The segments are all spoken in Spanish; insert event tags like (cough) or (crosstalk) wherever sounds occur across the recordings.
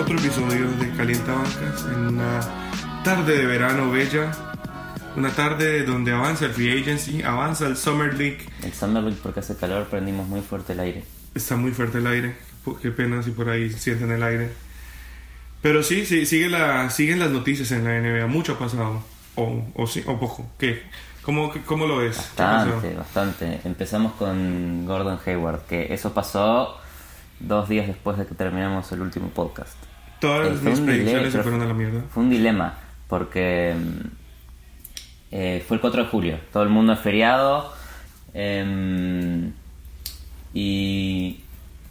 otro episodio de Calienta Bancas en una tarde de verano bella. Una tarde donde avanza el Free Agency, avanza el Summer League. El Summer League porque hace calor prendimos muy fuerte el aire. Está muy fuerte el aire. Qué pena si por ahí sienten el aire. Pero sí, sí sigue la, siguen las noticias en la NBA. Mucho ha pasado. O, o, sí, o poco. ¿Qué? ¿Cómo, cómo lo ves? Bastante, bastante. Empezamos con Gordon Hayward, que eso pasó dos días después de que terminamos el último podcast. Todas Eh, mis predicciones se fueron a la mierda. Fue un dilema, porque mm, eh, fue el 4 de julio, todo el mundo es feriado, em, y,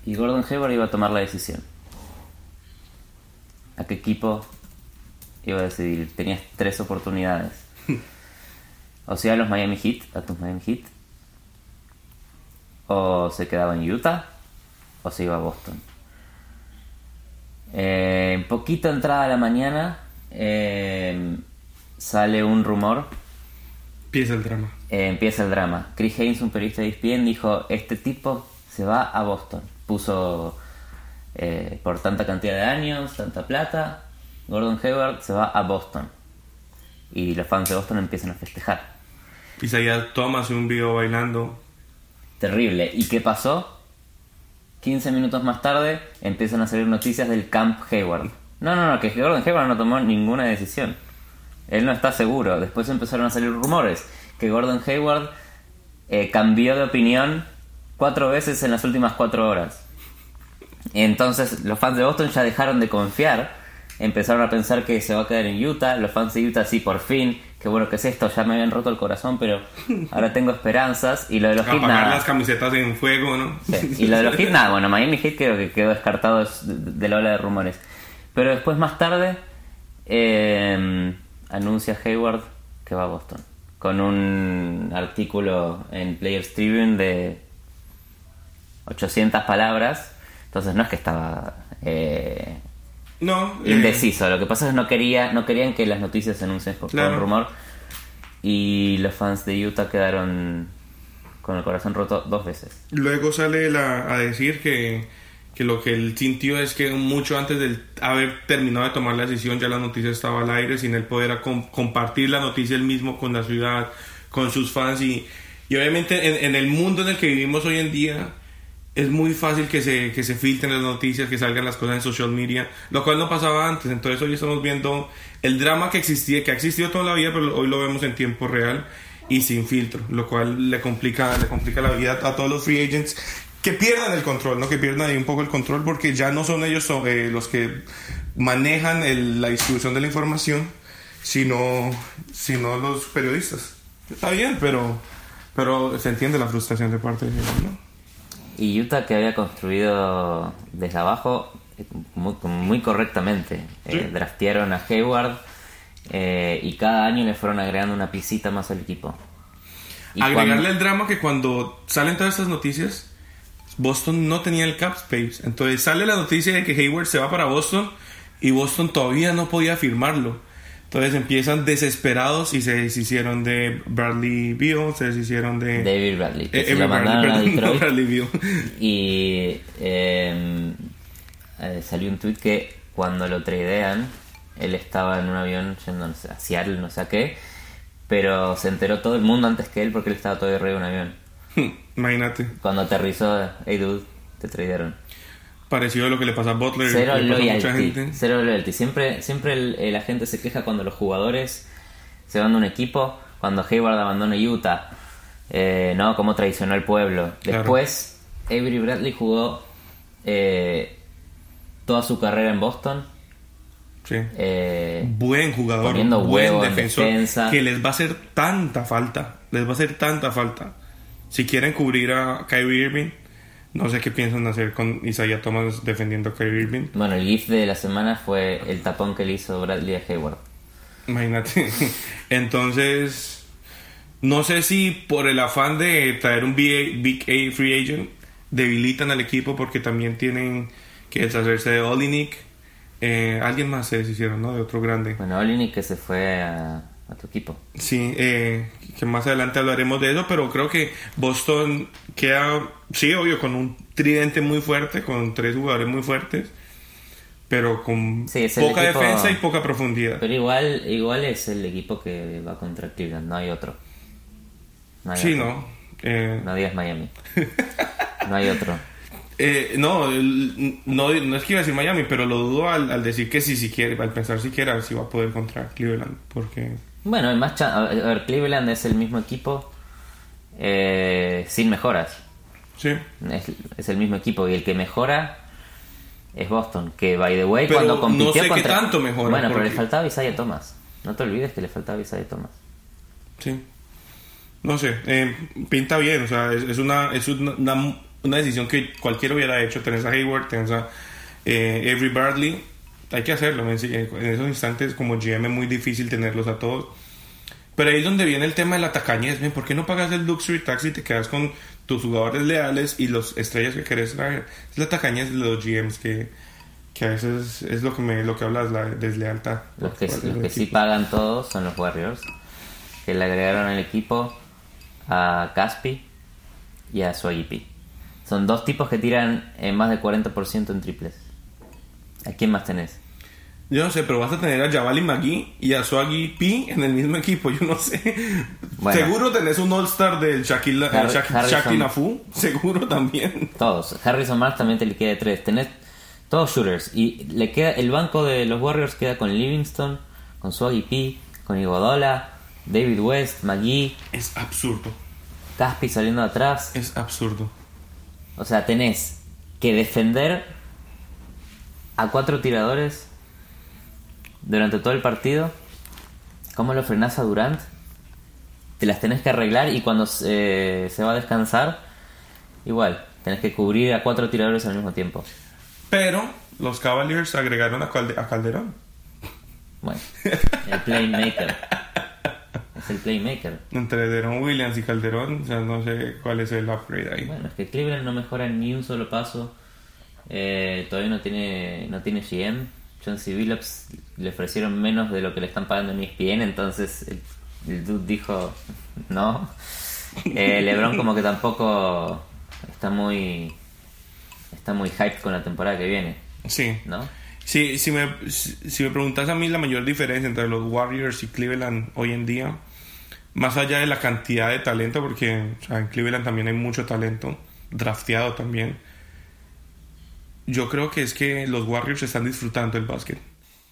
y Gordon Hayward iba a tomar la decisión. ¿A qué equipo iba a decidir? Tenías tres oportunidades. (laughs) O sea, a los Miami Heat, a tus Miami Heat, o se quedaba en Utah, o se iba a Boston. Eh, poquito entrada a la mañana eh, sale un rumor, Empieza el drama. eh, empieza el drama. Chris Haynes, un periodista de ESPN, dijo, este tipo se va a Boston. Puso eh, por tanta cantidad de años, tanta plata, Gordon Hayward se va a Boston. Y los fans de Boston empiezan a festejar. Isaiah Thomas un video bailando. Terrible. ¿Y qué pasó? 15 minutos más tarde empiezan a salir noticias del Camp Hayward. No, no, no, que Gordon Hayward no tomó ninguna decisión. Él no está seguro. Después empezaron a salir rumores que Gordon Hayward eh, cambió de opinión cuatro veces en las últimas cuatro horas. Entonces los fans de Boston ya dejaron de confiar. Empezaron a pensar que se va a quedar en Utah. Los fans de Utah sí, por fin. Qué bueno que es esto. Ya me habían roto el corazón, pero ahora (laughs) tengo esperanzas. Y lo de los Heat Apagar nada. las camisetas en fuego, ¿no? Sí, Y lo de los Heat, (laughs) nada, bueno, Miami Heat creo que quedó descartado es- de, de la ola de rumores. Pero después, más tarde, eh, anuncia Hayward que va a Boston. Con un artículo en Players Tribune de 800 palabras. Entonces no es que estaba eh, No. eh, indeciso. Lo que pasa es que no, quería, no querían que las noticias se anuncien por, Claro. un rumor. Y los fans de Utah quedaron con el corazón roto dos veces. Luego sale la- a decir que, que lo que él sintió es que mucho antes de haber terminado de tomar la decisión ya la noticia estaba al aire sin él poder com- compartir la noticia él mismo con la ciudad, con sus fans y, y obviamente en, en el mundo en el que vivimos hoy en día es muy fácil que se, que se filtren las noticias, que salgan las cosas en social media, lo cual no pasaba antes. Entonces hoy estamos viendo el drama que existía, que ha existido toda la vida, pero hoy lo vemos en tiempo real y sin filtro, lo cual le complica, le complica la vida a todos los free agents que pierdan el control, ¿no? que pierdan ahí un poco el control porque ya no son ellos eh, los que manejan el- la distribución de la información, sino, sino los periodistas. Está bien, pero, pero se entiende la frustración de parte de ellos, ¿no? Y Utah que había construido desde abajo muy, muy correctamente. Eh, Sí. draftearon a Hayward eh, y cada año le fueron agregando una piecita más al equipo. Y Agregarle cuando- el drama que cuando salen todas estas noticias, Boston no tenía el cap space. Entonces sale la noticia de que Hayward se va para Boston y Boston todavía no podía firmarlo. Entonces empiezan desesperados y se deshicieron de Bradley Beal, se deshicieron de... David Bradley, Eh, Bradley, perdón, (laughs) no. Bradley Beal. Y eh, eh, salió un tweet que cuando lo tradean, él estaba en un avión yendo no sé, a Seattle, no sé a qué, pero se enteró todo el mundo antes que él porque él estaba todavía arriba de un avión. Imagínate, Cuando aterrizó, hey dude, te tradearon. Parecido a lo que le pasa a Butler, Cero le pasa a mucha gente. Cero loyalty. Siempre, siempre el, eh, la gente se queja cuando los jugadores se van de un equipo. Cuando Hayward abandona Utah, eh, ¿no? Cómo traicionó al pueblo. Claro. Después, Avery Bradley jugó eh, toda su carrera en Boston. Sí. eh, buen jugador, buen defensor, defensa. que les va a hacer tanta falta, les va a hacer tanta falta. Si quieren cubrir a Kyrie Irving, no sé qué piensan hacer con Isaiah Thomas defendiendo a Kyrie Irving. bueno, el GIF de la semana fue el tapón que le hizo Bradley a Hayward. Imagínate. (laughs) Entonces, no sé si por el afán de traer un BA Big A free agent debilitan al equipo porque también tienen que deshacerse de Olinik, Eh, alguien más se deshicieron, ¿no? De otro grande. Bueno, Olinick que se fue a, a tu equipo. Sí, eh, que más adelante hablaremos de eso, pero creo que Boston queda, sí, obvio, con un tridente muy fuerte, con tres jugadores muy fuertes, pero con Sí, poca equipo- defensa y poca profundidad. Pero igual, igual es el equipo que va contra Cleveland, no hay otro. No hay Sí, otro. ¿no? Eh, No digas Miami. (laughs) No hay otro. eh, no, no, no es que iba a decir Miami, pero lo dudo al, al decir que sí, si quiere, al pensar siquiera si va a poder contra Cleveland, porque Bueno, hay más chan- a ver, Cleveland es el mismo equipo eh, sin mejoras. sí. Es, es el mismo equipo y el que mejora es Boston. Que, by the way, Pero cuando no compitió sé qué contra... tanto mejora, Bueno, pero le faltaba Isaiah Thomas. No te olvides que le faltaba Isaiah Thomas. Sí. No sé, eh, pinta bien, o sea, es, es una, es una, una- una decisión que cualquiera hubiera hecho. Tenés a Hayward, tenés a eh, Avery Bradley, hay que hacerlo. En, en esos instantes, como GM, es muy difícil tenerlos a todos. Pero ahí es donde viene el tema de la tacañez. ¿Por qué no pagas el Luxury Tax y te quedas con tus jugadores leales y los estrellas que querés traer? Es la tacañez de los GMs que, que a veces es lo que me lo que hablas, la deslealtad. Los que, los que sí pagan todos son los Warriors. Que le agregaron al equipo a Caspi y a Swaggy Son dos tipos que tiran eh, más del 40% en triples. ¿A quién más tenés? Yo no sé, pero vas a tener a Javali McGee y a Swaggy P en el mismo equipo. Yo no sé. Bueno. seguro tenés un All-Star del Shaquille Har- Shaq- Harrison. Shaq Nafu. Seguro también. Todos. Harrison Marks también te le queda de tres. Tenés todos shooters. Y le queda el banco de los Warriors queda con Livingston, con Swaggy P, con Iguodola, David West, McGee, Es absurdo. Caspi saliendo de atrás. Es absurdo. O sea, tenés que defender a cuatro tiradores durante todo el partido. ¿Cómo lo frenás a Durant? Te las tenés que arreglar y cuando se, se va a descansar, igual, tenés que cubrir a cuatro tiradores al mismo tiempo. Pero los Cavaliers agregaron a, Calde- a Calderón. Bueno, el playmaker. Es el playmaker. Entre Deron Williams y Calderón, no sé cuál es el upgrade ahí. Bueno, es que Cleveland no mejora ni un solo paso. Eh, todavía no tiene no tiene GM. John C. Billups le ofrecieron menos de lo que le están pagando en ESPN, entonces el, el dude dijo no. Eh, LeBron como que tampoco está muy está muy hyped con la temporada que viene, Sí. ¿no? Sí, si me, si, si me preguntas a mí la mayor diferencia entre los Warriors y Cleveland hoy en día, más allá de la cantidad de talento, porque o sea, en Cleveland también hay mucho talento, drafteado también, yo creo que es que los Warriors están disfrutando el básquet.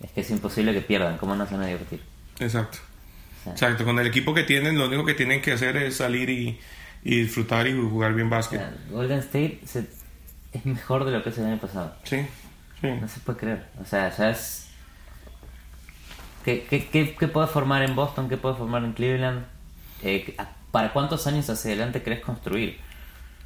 Es que es imposible que pierdan, ¿cómo no se van a divertir? Exacto. sea. Exacto, con el equipo que tienen, lo único que tienen que hacer es salir y, y disfrutar y jugar bien O básquet. sea, Golden State se- es mejor de lo que es el año pasado. Sí, sí. No se puede creer. O sea, ya es. ¿Qué, qué, qué, qué puede formar en Boston? ¿Qué puede formar en Cleveland? Eh, ¿a- ¿Para cuántos años hacia adelante querés construir?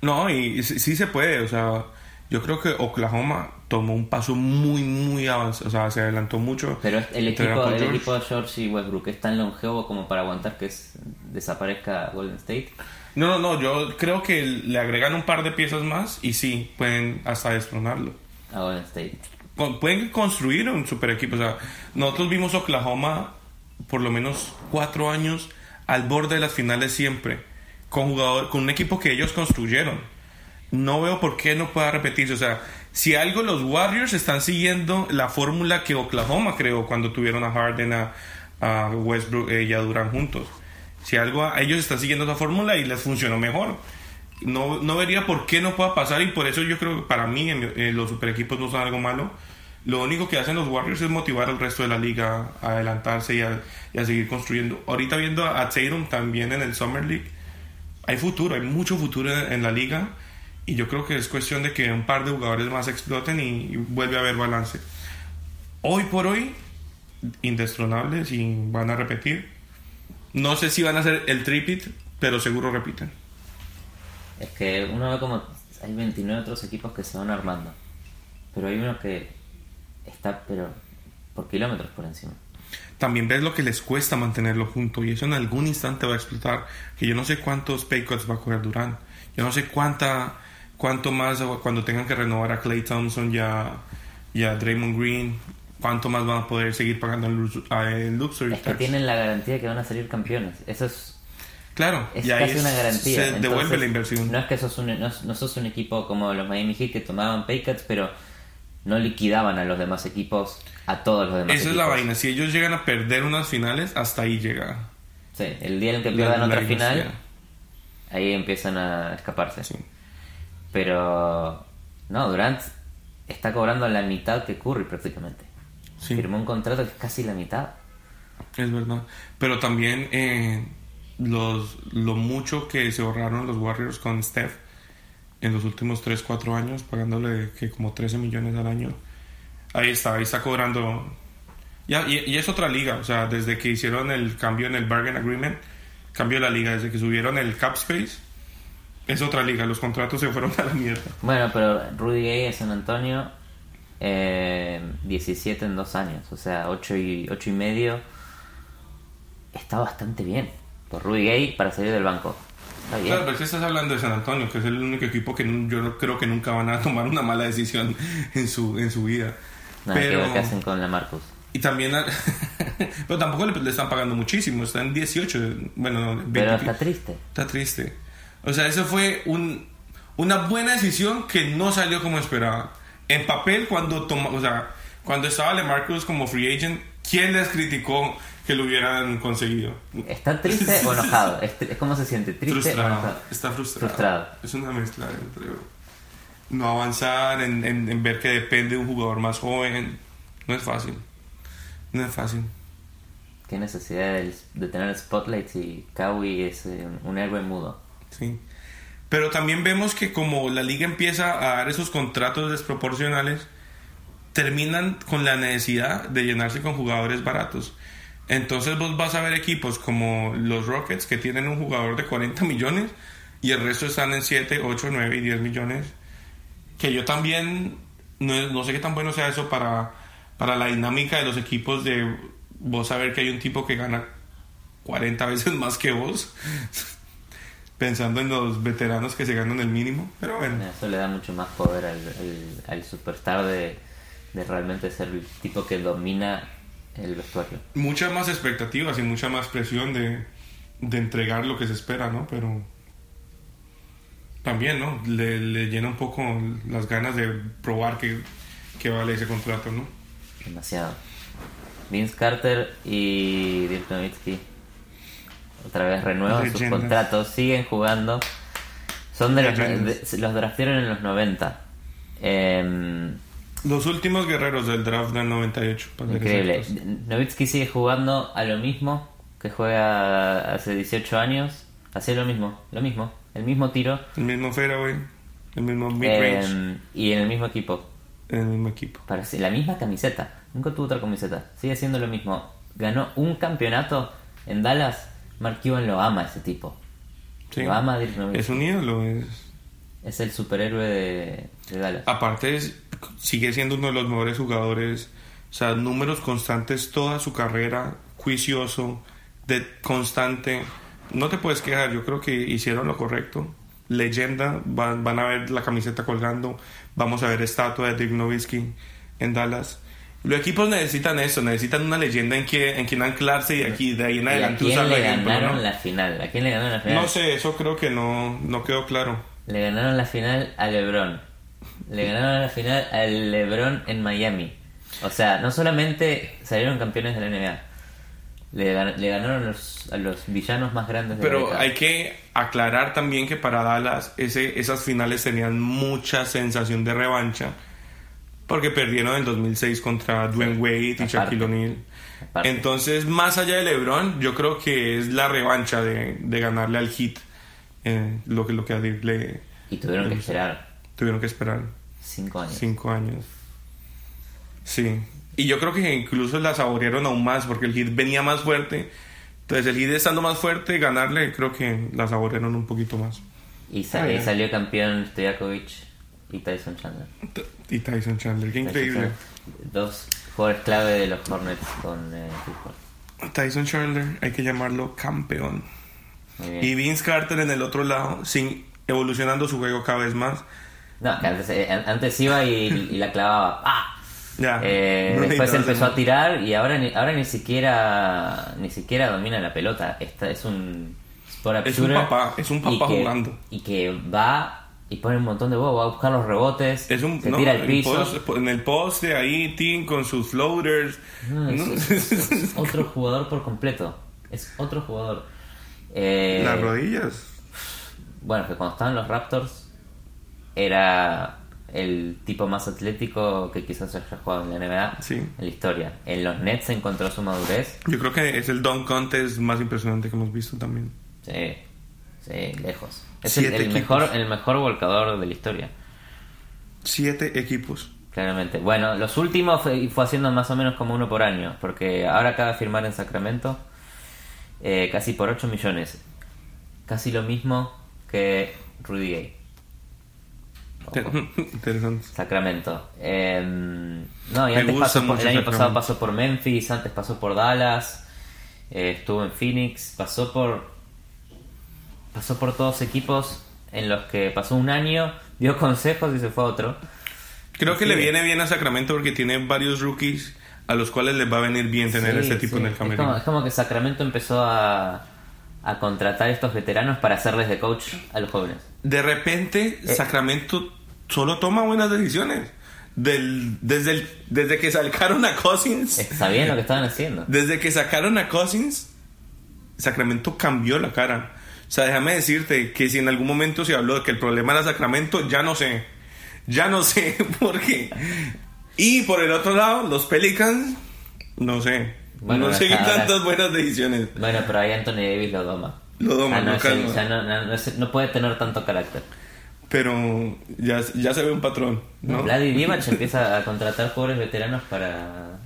No, y, y sí, sí se puede, o sea, yo creo que Oklahoma tomó un paso muy, muy avanzado, o sea, se adelantó mucho. Pero el equipo, el de George y Westbrook es tan longevo como para aguantar que es- desaparezca Golden State. No, no, no, yo creo que le agregan un par de piezas más y sí, pueden hasta destronarlo. A Golden State. Con- pueden construir un super equipo, o sea, nosotros vimos Oklahoma por lo menos cuatro años al borde de las finales siempre, con jugador, con un equipo que ellos construyeron. No veo por qué no pueda repetirse, o sea, si algo los Warriors están siguiendo la fórmula que Oklahoma creó cuando tuvieron a Harden, a, Westbrook eh, y a Durant juntos. Si algo ellos están siguiendo esa fórmula y les funcionó mejor. No, no vería por qué no pueda pasar y por eso yo creo que para mí eh, los super equipos no son algo malo. Lo único que hacen los Warriors es motivar al resto de la liga a adelantarse y a, seguir construyendo. Ahorita viendo a, Tatum también en el Summer League, hay futuro, hay mucho futuro en la liga y yo creo que es cuestión de que un par de jugadores más exploten y, y vuelve a haber balance. Hoy por hoy, indestronables y van a repetir. No sé si van a hacer el tripit, pero seguro repiten. Es que uno ve como hay 29 otros equipos que se van armando. Pero hay uno que está, pero por kilómetros por encima. También ves lo que les cuesta mantenerlo junto y eso en algún instante va a explotar. Que yo no sé cuántos pay cuts va a coger Durant. Yo no sé cuánta, cuánto más cuando tengan que renovar a Clay Thompson y a, y a Draymond Green. ¿cuánto más van a poder seguir pagando el, luxury Es que tax? tienen la garantía que van a salir campeones. Eso es, Claro, es y ahí casi es- una garantía. se Entonces, devuelve la inversión. No es que sos un, no, no sos un equipo como los Miami Heat que tomaban pay cuts, pero no liquidaban a los demás equipos, a todos los demás Esa es la vaina. Si ellos llegan a perder unas finales, hasta ahí llega. Sí, el día en el que pierdan la otra final, ahí empiezan a escaparse. Sí. Pero no, Durant está cobrando la mitad que Curry prácticamente. Sí. Firmó un contrato que es casi la mitad. Es verdad. Pero también eh, los, lo mucho que se ahorraron los Warriors con Steph en los últimos 3, 4 años, pagándole que como 13 millones al año. Ahí está, ahí está cobrando. Ya, y, y es otra liga, o sea, desde que hicieron el cambio en el Bargain Agreement, cambio de la liga, desde que subieron el Cap Space, es otra liga, los contratos se fueron a la mierda. Bueno, pero Rudy Gay en San Antonio, eh, 17 en dos años, o sea, 8 y, ocho y medio. Está bastante bien. Por Rudy Gay para salir del banco. Está bien. Claro, pero que estás hablando de San Antonio, que es el único equipo que yo creo que nunca van a tomar una mala decisión en su, en su vida. Pero, qué hacen con la Marcus. y también, (laughs) pero tampoco le, le están pagando muchísimo, está en 18, bueno, no, 20 Pero está triste. Está triste. O sea, eso fue un, una buena decisión que no salió como esperaba. En papel, cuando toma, o sea, cuando estaba LeMarcus como free agent, ¿quién les criticó que lo hubieran conseguido? ¿Está triste o enojado? (laughs) ¿Es, cómo se siente? ¿Triste o frustrado. enojado? Está frustrado. Frustrado. Es una mezcla entre no avanzar, en, en- en ver que depende de un jugador más joven. No es fácil. No es fácil. ¿Qué necesidad de, de tener spotlights y Kawhi es eh, un héroe mudo? Sí. Pero también vemos que como la liga empieza a dar esos contratos desproporcionales, terminan con la necesidad de llenarse con jugadores baratos. Entonces vos vas a ver equipos como los Rockets que tienen un jugador de 40 millones y el resto están en 7, 8, 9 y 10 millones. Que yo también no, no sé qué tan bueno sea eso para, para la dinámica de los equipos de vos saber que hay un tipo que gana 40 veces (laughs) más que vos. Pensando en los veteranos que se ganan el mínimo. Pero bueno. Eso le da mucho más poder al, al- al superstar de, de realmente ser el tipo que domina el vestuario. muchas más expectativas y mucha más presión de, de entregar lo que se espera, ¿no? Pero también, ¿no? Le, le llena un poco las ganas de probar que, que vale ese contrato, ¿no? Demasiado. Vince Carter y Dirk Nowitzki otra vez renuevan sus contratos, siguen jugando. Son de los, de- los draftearon en los 90. Em, Los últimos guerreros del draft del 98. para ser increíble. Nowitzki sigue jugando a lo mismo que juega hace 18 años. Hacía lo mismo, lo mismo, el mismo tiro. El mismo fairway, el mismo mid-range, em, y en el mismo equipo. en el mismo equipo. Parece la misma camiseta. Nunca tuvo otra camiseta. Sigue siendo lo mismo. Ganó un campeonato en Dallas. Mark Cuban lo ama ese tipo. Sí. Lo ama Dirk Nowitzki. Es un ídolo. Es... Es el superhéroe de, de Dallas. Aparte, es- sigue siendo uno de los mejores jugadores. O sea, números constantes toda su carrera, juicioso, de constante. No te puedes quejar, yo creo que hicieron lo correcto. Leyenda, van, van a ver la camiseta colgando. Vamos a ver estatua de Dirk Nowitzki en Dallas. Los equipos necesitan eso, necesitan una leyenda en, que, en quien anclarse y aquí de ahí en ¿Y a adelante quién usar le ejemplo, ganaron ¿no? la final? ¿A quién le ganaron la final? No sé, eso creo que no, no quedó claro. Le ganaron la final a LeBron. Le ganaron la final al LeBron en Miami. O sea, no solamente salieron campeones de la NBA. Le, gan- le ganaron los- a los villanos más grandes de Pero hay que aclarar también que para Dallas ese, esas finales tenían mucha sensación de revancha porque perdieron en 2006 contra Dwayne Wade y. Shaquille O'Neal. Entonces, más allá de LeBron, yo creo que es la revancha de, de ganarle al Heat eh, lo que lo que a Dirk le Y tuvieron que esperar tuvieron que esperar cinco años. cinco años. Sí. Y yo creo que incluso la saborearon aún más porque el Heat venía más fuerte. Entonces el Heat estando más fuerte, ganarle, creo que la saborearon un poquito más. Y Ah, salió campeón Stojakovic y Tyson Chandler. Y Tyson Chandler, qué increíble. Dos jugadores clave de los Hornets con eh, Paul. Tyson Chandler, hay que llamarlo campeón. Y Vince Carter en el otro lado, sin evolucionando su juego cada vez más. No, que antes, eh, an- antes iba y, y la clavaba. ¡Ah! Ya, Eh, no después empezó a tirar y ahora ni, ahora ni siquiera ni siquiera domina la pelota. Esta es un Es un papá, es un y papá que- jugando. Y que va y pone un montón de huevos, va a buscar los rebotes, Es un, se no, tira al en piso. post- en el poste ahí, Tim con sus floaters. No, es, ¿no? es- es- es (laughs) otro jugador por completo. Es otro jugador. Eh, Las rodillas. bueno, que cuando estaban los Raptors era el tipo más atlético que quizás haya jugado en la NBA Sí. en la historia. En los Nets encontró su madurez. Yo creo que es el dunk contest más impresionante que hemos visto también. Sí, sí, lejos. Es el, mejor, el mejor volcador de la historia, Siete equipos. claramente. Bueno, los últimos fue, fue haciendo más o menos como uno por año, porque ahora acaba de firmar en Sacramento eh, casi por 8 millones. Casi lo mismo que Rudy Gay. (laughs) Interesante. Sacramento. Eh, no, y Me antes pasó por, el año pasado pasó por Memphis, antes pasó por Dallas, eh, estuvo en Phoenix, pasó por pasó por todos equipos en los que pasó un año, dio consejos y se fue a otro. Creo que Sí. le viene bien a Sacramento porque tiene varios rookies a los cuales les va a venir bien tener Sí, ese tipo sí. en el es, como, camerino. es como que Sacramento empezó a, a contratar estos veteranos para hacerles de coach a los jóvenes. De repente, Eh. Sacramento solo toma buenas decisiones. Del, desde, el- desde que sacaron a Cousins, Eh, Sabían lo que estaban haciendo. (laughs) desde que sacaron a Cousins, Sacramento cambió la cara. O sea, déjame decirte que si en algún momento se habló de que el problema era Sacramento, ya no sé. Ya no sé (laughs) por qué. Y por el otro lado, los Pelicans, no sé. Bueno, no sé qué tantas buenas decisiones. Bueno, pero ahí Anthony Davis lo doma. Lo doma, Ah, no, o sea, no, no- puede tener tanto carácter. Pero ya, ya se ve un patrón, ¿no? Vladi Divac empieza a contratar jugadores veteranos para...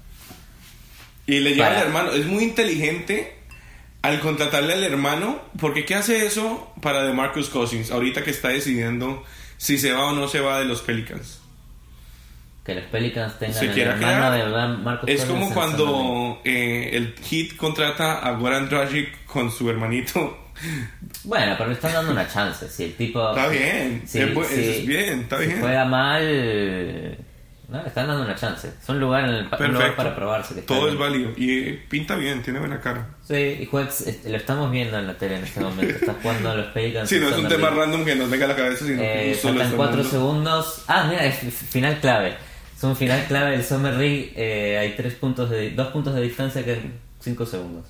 Y le lleva Para- al hermano. Es muy inteligente al contratarle al hermano. Porque ¿qué hace eso para DeMarcus Cousins? Ahorita que está decidiendo si se va o no se va de los Pelicans. Que los Pelicans tengan Se el quiera hermano quedar. de Van- Marcus Es Cousins como cuando eh, el Heat contrata a Goran Dragic con su hermanito. (laughs) Bueno, pero le están dando una chance. Si el tipo... Está bien, si- si- es bien, está si bien. juega mal... No, le están dando una chance. Es un lugar, en el, un lugar para probarse. Todo es válido. Y eh, pinta bien, tiene buena cara. Sí, y este, lo estamos viendo en la tele en este momento. Está jugando a los Pelicans. Si no es un tema random que nos venga a la cabeza, sino que Eh, justo lo faltan está 4 dando. segundos. Ah, mira, es final clave. Es un final clave del Summer League. eh, hay tres puntos de, dos puntos de distancia que 5 segundos.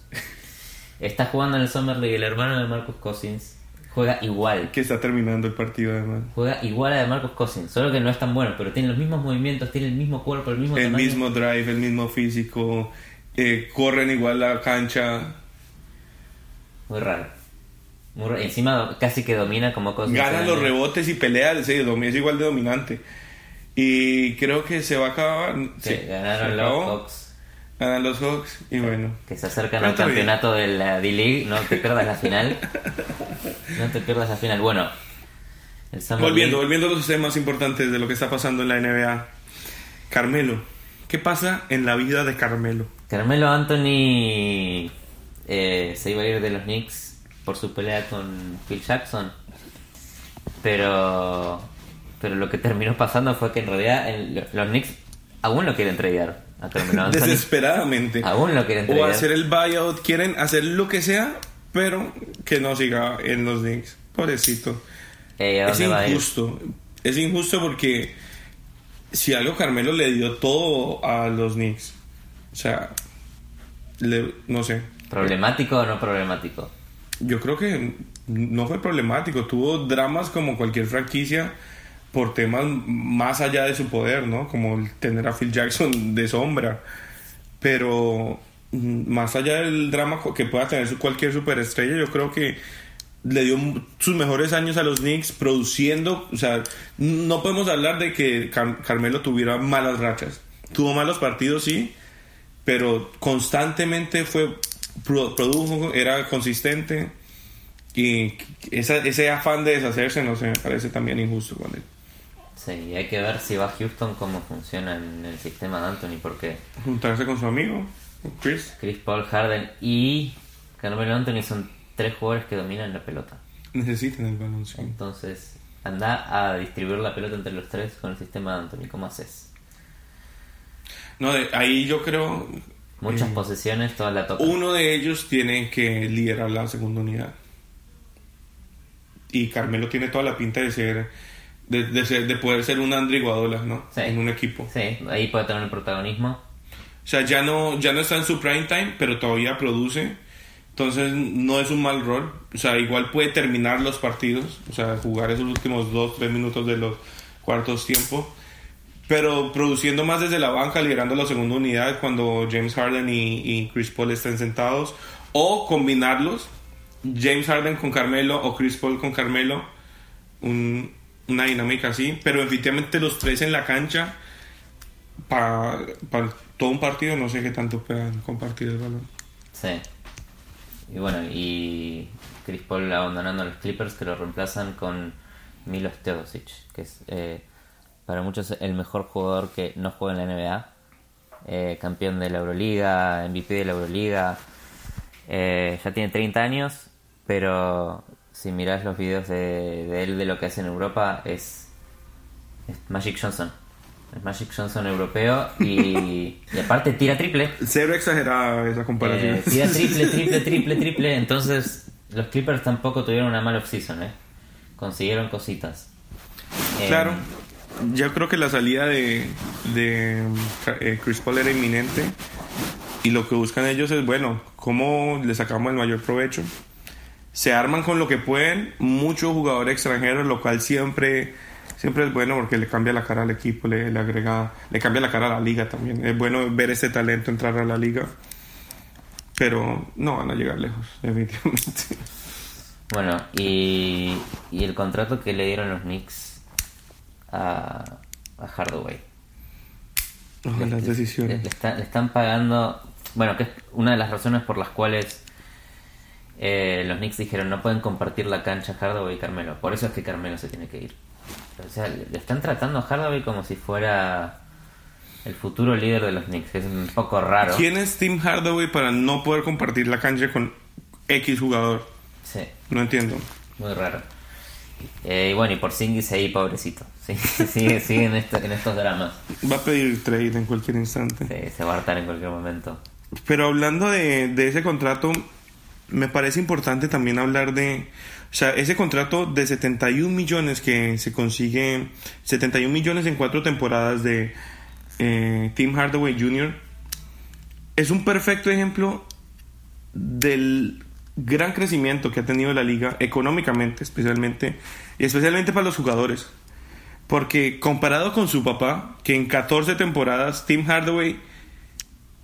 Está jugando en el Summer League el hermano de Marcus Cousins. Juega igual. Que está terminando el partido además. Juega igual a de Marcus Cousins. Solo que no es tan bueno, pero tiene los mismos movimientos, tiene el mismo cuerpo, el mismo El tamaño. mismo drive, el mismo físico, eh, corren igual la cancha, Muy raro. Muy raro. Encima casi que domina como Cousins. gana los rebotes y pelea, sí, es igual de dominante. Y creo que se va a acabar. Sí, sí, ganaron los acabó. Ganan los Hawks y bueno. que se acercan al bien. campeonato de la D-League, no te pierdas la final. No te pierdas la final. Bueno, el Volviendo, League- volviendo a los temas importantes de lo que está pasando en la NBA. Carmelo, ¿qué pasa en la vida de Carmelo? Carmelo Anthony eh, se iba a ir de los Knicks por su pelea con Phil Jackson. Pero pero lo que terminó pasando fue que en realidad el- los Knicks aún lo quieren tradear. Desesperadamente. Aún lo quieren O tradear. hacer el buyout, quieren hacer lo que sea, pero que no siga en los Knicks. Pobrecito. Eh, ¿a Es injusto. Es injusto porque si algo Carmelo le dio todo a los Knicks. O sea, le- no sé. ¿Problemático o no problemático? Yo creo que no fue problemático. Tuvo dramas como cualquier franquicia por temas más allá de su poder, ¿no? Como tener a Phil Jackson de sombra. Pero mm, más allá del drama que pueda tener cualquier superestrella, yo creo que le dio sus mejores años a los Knicks produciendo. O sea, no podemos hablar de que Car- Carmelo tuviera malas rachas. Tuvo malos partidos, sí, pero constantemente fue pro- produjo, era consistente y ese afán de deshacerse no sé, me parece también injusto con él. Sí, y hay que ver si va a Houston cómo funciona en el sistema de Anthony, porque Juntarse con su amigo, Chris. Chris Paul, Harden y Carmelo Anthony son tres jugadores que dominan la pelota. Necesitan el balón, sí. Entonces, anda a distribuir la pelota entre los tres con el sistema de Anthony. ¿Cómo haces? No, de- ahí yo creo Muchas Eh, posesiones, toda la toca. uno de ellos tiene que liderar la segunda unidad. Y Carmelo tiene toda la pinta de ser, de, de ser, de poder ser un Andre Iguadola, ¿no? Sí. En un equipo. Sí, ahí puede tener el protagonismo. O sea, ya no, ya no está en su prime time, pero todavía produce. Entonces no es un mal rol. O sea, igual puede terminar los partidos. O sea, jugar esos últimos 2, 3 minutos de los cuartos tiempos. Pero produciendo más desde la banca, liderando la segunda unidad cuando James Harden y, y Chris Paul estén sentados. O combinarlos. James Harden con Carmelo o Chris Paul con Carmelo. Un- una dinámica así. Pero efectivamente los tres en la cancha para todo un partido no sé qué tanto puedan compartir el balón. Sí. Y bueno, y Chris Paul abandonando a los Clippers que lo reemplazan con Milos Teodosic, que es eh, para muchos el mejor jugador que no juega en la NBA. Eh, campeón de la Euroliga, MVP de la Euroliga. Eh, ya tiene 30 años, pero si mirás los videos de, de él de lo que hace en Europa, es, es Magic Johnson. Es Magic Johnson europeo y, (laughs) y aparte tira triple. Cero exagerada esa comparación. Eh, tira triple, (laughs) triple, triple, triple. Entonces, los Clippers tampoco tuvieron una mala offseason, ¿eh? Consiguieron cositas. Eh, claro, yo creo que la salida de, de eh, Chris Paul era inminente y lo que buscan ellos es, bueno, cómo le sacamos el mayor provecho. Se arman con lo que pueden, muchos jugadores extranjeros, lo cual siempre siempre es bueno porque le cambia la cara al equipo, le, le agrega, le cambia la cara a la liga también. Es bueno ver ese talento entrar a la liga, pero no van a llegar lejos, (laughs) definitivamente. Bueno, y, y el contrato que le dieron los Knicks a, a Hardaway. Ojalá las Le, decisiones. le está- le están pagando. Bueno, que es una de las razones por las cuales eh, los Knicks dijeron no pueden compartir la cancha Hardaway y Carmelo. Por eso es que Carmelo se tiene que ir. O sea, le, están tratando a Hardaway como si fuera el futuro líder de los Knicks. Es un poco raro. ¿Quién es Tim Hardaway para no poder compartir la cancha con X jugador? Sí, No entiendo. muy raro. Eh, y bueno, y por Singis ahí, pobrecito. Sí, sigue, sigue en, esto- en estos dramas. Va a pedir trade en cualquier instante. Sí, se va a hartar en cualquier momento. Pero hablando de, de ese contrato, me parece importante también hablar de... Ese contrato de 71 millones que se consigue, 71 millones en cuatro temporadas de eh, Tim Hardaway Jr., es un perfecto ejemplo del gran crecimiento que ha tenido la liga económicamente, especialmente, y especialmente para los jugadores. Porque comparado con su papá, que en 14 temporadas Tim Hardaway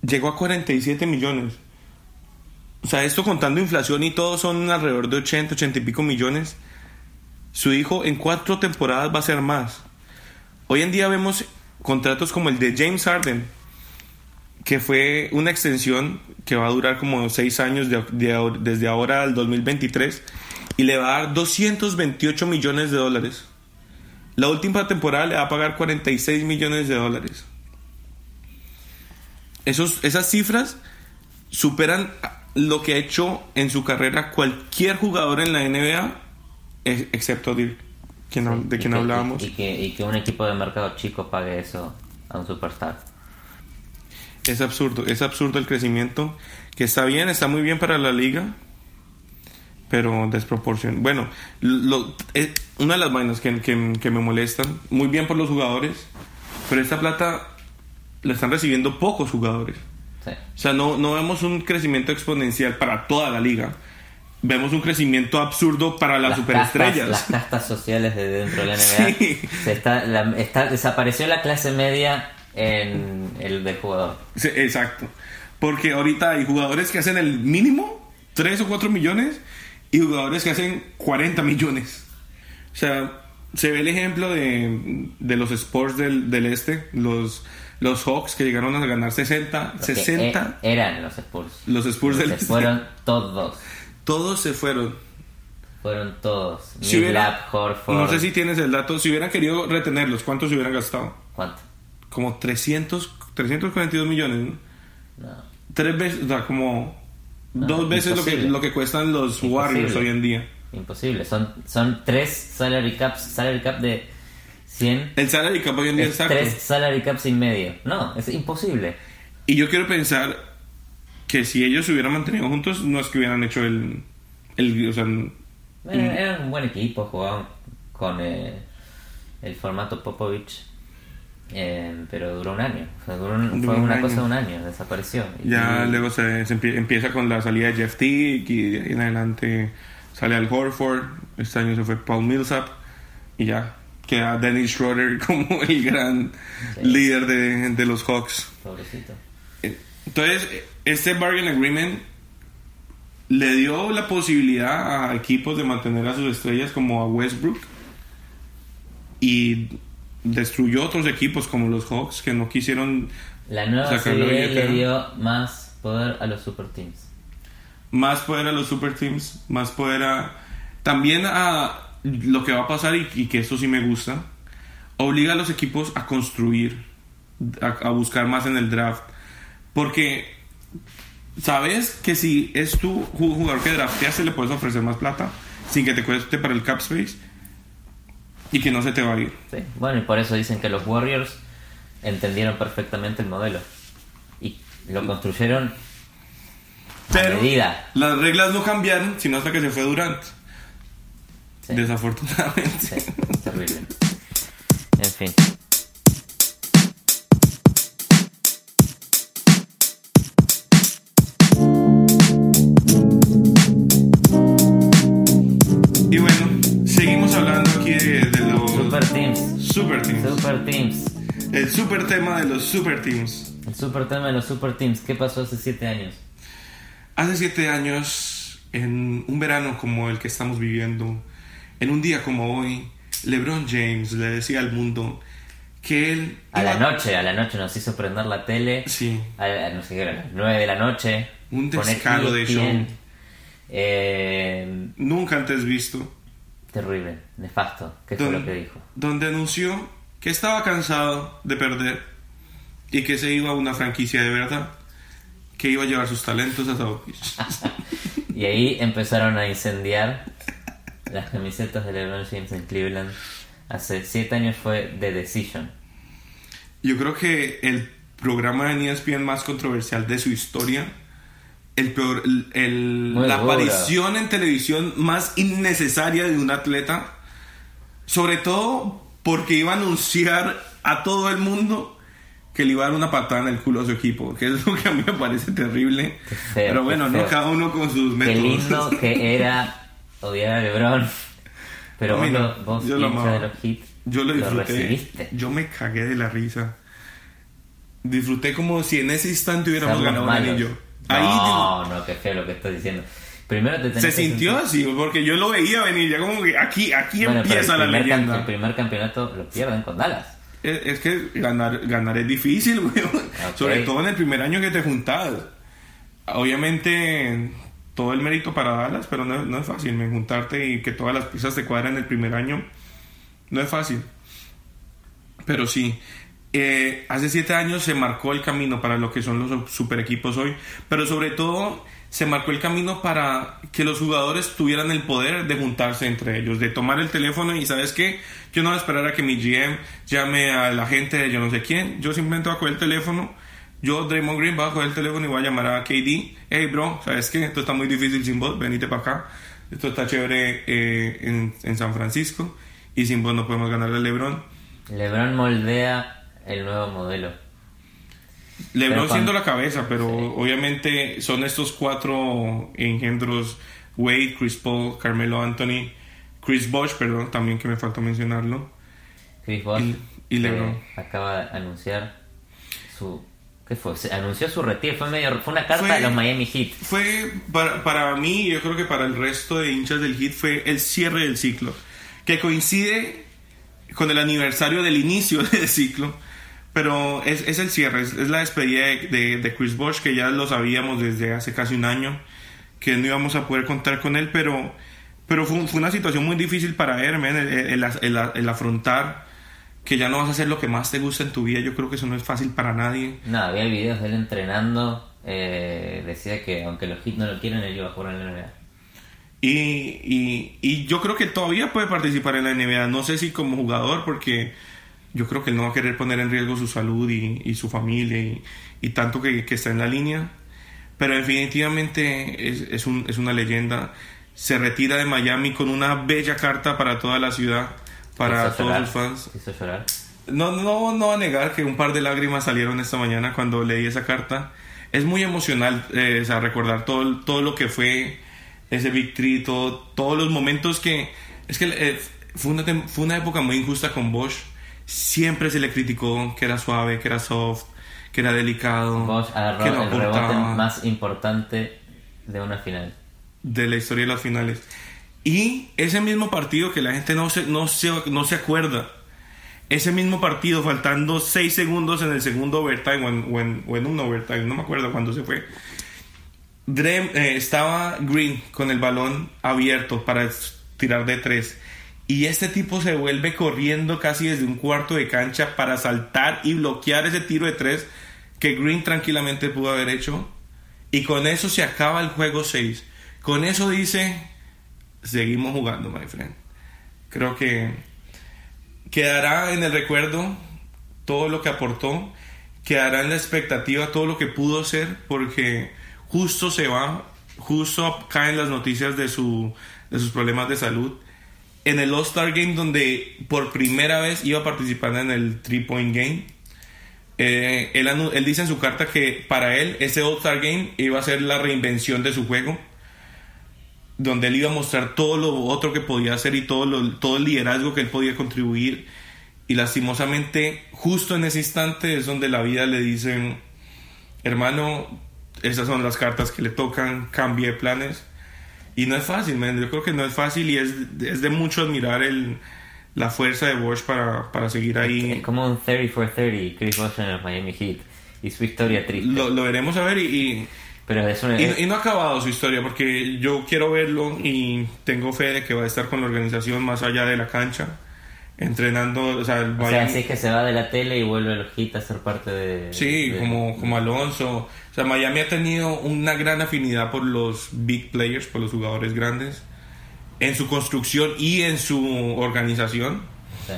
llegó a 47 millones. O sea, esto contando inflación y todo son alrededor de 80, 80 y pico millones. Su hijo en cuatro temporadas va a ser más. Hoy en día vemos contratos como el de James Harden, que fue una extensión que va a durar como seis años de- de- desde ahora al 2023 y le va a dar 228 millones de dólares. La última temporada le va a pagar 46 millones de dólares. Esos, esas cifras superan lo que ha hecho en su carrera cualquier jugador en la NBA, ex- excepto Dirk, quien hab- de Y quien que- hablábamos. Y, y que, y que un equipo de mercado chico pague eso a un superstar. Es absurdo, es absurdo el crecimiento, que está bien, está muy bien para la liga, pero desproporción. Bueno, lo- eh, una de las vainas que, que- que me molestan, muy bien por los jugadores, pero esta plata la están recibiendo pocos jugadores. Sí. O sea, no, no vemos un crecimiento exponencial para toda la liga. Vemos un crecimiento absurdo para las, superestrellas. Castas, las castas sociales de dentro de la NBA. Sí. Se está, la- está- desapareció la clase media en el del jugador. Sí, exacto. Porque ahorita hay jugadores que hacen el mínimo, 3 o 4 millones, y jugadores que hacen 40 millones. O sea, se ve el ejemplo de, de los Sports del, del Este, los, los Hawks que llegaron a ganar 60, Los que 60. e- eran los Spurs. Los Spurs del Se Este. fueron todos. Todos se fueron. Fueron todos. Si hubiera- Horford. no sé si tienes el dato. Si hubieran querido retenerlos, ¿cuántos se hubieran gastado? ¿Cuánto? Como 300, 342 millones. ¿no? No. Tres veces, o sea, como dos veces lo que, lo que cuestan los Warriors hoy en día. Imposible. Son, son tres salary caps, salary cap de 100 El salary cap hoy en día es exacto. tres salary caps y medio. No, es imposible. Y yo quiero pensar que si ellos se hubieran mantenido juntos, no es que hubieran hecho el. el o sea, Bueno, eran un buen equipo, jugaban con eh, el formato Popovich, eh, pero duró un año. O sea, duró un- fue un una año. cosa de un año, desapareció. ya Y- luego se, se empie- empieza con la salida de Jeff Teague y de ahí en adelante sale Al Horford. Este año se fue Paul Millsap y ya queda Dennis Schroeder (laughs) como el gran Sí. líder de, de los Hawks. Pobrecito. Entonces, este bargain agreement le dio la posibilidad a equipos de mantener a sus estrellas como a Westbrook y destruyó otros equipos como los Hawks que no quisieron La nueva CBA le dio más poder a los super teams. más poder a los super teams, más poder a también a lo que va a pasar y, y que esto sí me gusta, obliga a los equipos a construir, a, a buscar más en el draft, porque sabes que si es tu ju- jugador que drafteaste le puedes ofrecer más plata sin que te cueste para el cap space y que no se te va a ir. Sí. Bueno, y por eso dicen que los Warriors entendieron perfectamente el modelo. Y lo construyeron a Pero medida. las reglas no cambiaron sino hasta que se fue Durant. Sí. Desafortunadamente. Sí, terrible. En fin. Y bueno, seguimos hablando aquí de, de los Super Teams. super teams. Super Teams. El super tema de los super teams. El super tema de los Super Teams. ¿Qué pasó hace 7 años? Hace siete años, en un verano como el que estamos viviendo, en un día como hoy, LeBron James le decía al mundo que él... A la noche, a la noche nos hizo prender la tele. Sí. A, la- no sé a las 9 de la noche. Un descaro de ESPN. show. Eh, Nunca antes visto. terrible, nefasto. ¿Qué fue lo que dijo? Donde anunció que estaba cansado de perder y que se iba a una franquicia de verdad, que iba a llevar sus talentos a Beach. (laughs) Y ahí empezaron a incendiar las camisetas de LeBron James en Cleveland. Hace 7 años fue The Decision. Yo creo que el programa de ESPN más controversial de su historia, el peor, el- el- la dura. aparición en televisión más innecesaria de un atleta, sobre todo porque iba a anunciar a todo el mundo que le iba a dar una patada en el culo a su equipo, que es (laughs) lo que a mí me parece terrible. feo, Pero bueno, qué no feo. cada uno con sus Qué métodos. lindo que era odiar a LeBron. Pero vos, Mira, vos lo hincha de los hits, Yo lo disfruté. yo me cagué de la risa. Disfruté como si en ese instante hubiéramos Somos ganado un malos. anillo. Ahí No, no, qué feo lo que estás diciendo. Primero te se sintió sentir- así, porque yo lo veía venir. Ya como que aquí, aquí Bueno, empieza la leyenda. el primer campeonato lo pierden con Dallas. Es, es que ganar, ganar es difícil, (laughs) weón. Sobre todo en el primer año que te juntas. Obviamente, todo el mérito para Dallas, pero no, no es fácil. me juntarte y que todas las piezas te cuadran el primer año, no es fácil. Pero sí, eh, hace siete años se marcó el camino para lo que son los super equipos hoy, pero sobre todo se marcó el camino para que los jugadores tuvieran el poder de juntarse entre ellos, de tomar el teléfono y sabes qué, yo no voy a esperar a que mi GM llame a la gente de yo no sé quién, yo simplemente voy a coger el teléfono, yo Draymond Green voy a coger el teléfono y voy a llamar a KD, hey bro, sabes qué, esto está muy difícil sin vos, venite para acá, esto está chévere eh, en, en San Francisco y sin vos no podemos ganarle a LeBron. LeBron moldea el nuevo modelo. LeBron Pero siendo cuando- la cabeza, pero obviamente son estos cuatro engendros: Wade, Chris Paul, Carmelo Anthony, Chris Bosh, perdón, también que me faltó mencionarlo. Chris Bosh Y- y LeBron. acaba de anunciar su ¿qué fue? Se anunció su retiro, fue medio fue una carta Fue- de los Miami Heat. Fue para, para mí, yo creo que para el resto de hinchas del Heat, fue el cierre del ciclo, que coincide con el aniversario del inicio (laughs) del ciclo. Pero es, es el cierre, es, es la despedida de, de- de Chris Bosh, que ya lo sabíamos desde hace casi un año, que no íbamos a poder contar con él, pero, pero fue, fue una situación muy difícil para él, man, el, el- el- el afrontar que ya no vas a hacer lo que más te gusta en tu vida. Yo creo que eso no es fácil para nadie. No, había videos de él entrenando, eh, decía que aunque los Heat no lo quieren, él iba a jugar en la NBA. Y, y, y yo creo que todavía puede participar en la NBA. No sé si como jugador, porque yo creo que él no va a querer poner en riesgo su salud y, y su familia y, y tanto que, que, está en la línea. Pero definitivamente es, es, un, es, una leyenda. Se retira de Miami con una bella carta para toda la ciudad, para todos sus fans. ¿Hizo llorar? No, no, no va a negar que un par de lágrimas salieron esta mañana cuando leí esa carta. Es muy emocional eh, o sea, recordar todo, todo lo que fue ese Tree, todo, todos los momentos que... Es que eh, fue, una, fue una época muy injusta con Bosch. Siempre se le criticó que era suave, que era soft, que era delicado. Bosch agarró que no el rebote más importante de una final. de la historia de las finales. Y ese mismo partido que la gente no se, no se, no se acuerda. Ese mismo partido, faltando 6 segundos en el segundo overtime o en, o en, o en overtime, no me acuerdo cuándo se fue. Dre, eh, estaba Green con el balón abierto para tirar de 3. Y este tipo se vuelve corriendo casi desde un cuarto de cancha para saltar y bloquear ese tiro de 3 que Green tranquilamente pudo haber hecho. Y con eso se acaba el juego 6. Con eso dice, seguimos jugando, my friend. Creo que quedará en el recuerdo todo lo que aportó, quedará en la expectativa todo lo que pudo ser, porque justo se va, justo caen las noticias de, su, de sus problemas de salud. En el All-Star Game, donde por primera vez iba a participar en el Three Point Game, eh, él, él, dice en su carta que para él ese All-Star Game iba a ser la reinvención de su juego, donde él iba a mostrar todo lo otro que podía hacer y todo, lo, todo el liderazgo que él podía contribuir. Y lastimosamente, justo en ese instante es donde la vida le dicen, hermano, esas son las cartas que le tocan, cambie de planes. Y no es fácil, man. yo creo que no es fácil y es, es de mucho admirar el, la fuerza de Bosch para, para seguir ahí. Es como un 30 for 30, Chris Bosch en el Miami Heat. Y su historia triste. Lo, lo veremos a ver y, y pero es una... y, y, no ha acabado su historia porque yo quiero verlo y tengo fe de que va a estar con la organización más allá de la cancha entrenando o sea, el o sea, así es que se va de la tele y vuelve al hit a ser parte de sí de, como, como Alonso. O sea Miami ha tenido una gran afinidad por los big players por los jugadores grandes en su construcción y en su organización. Sí.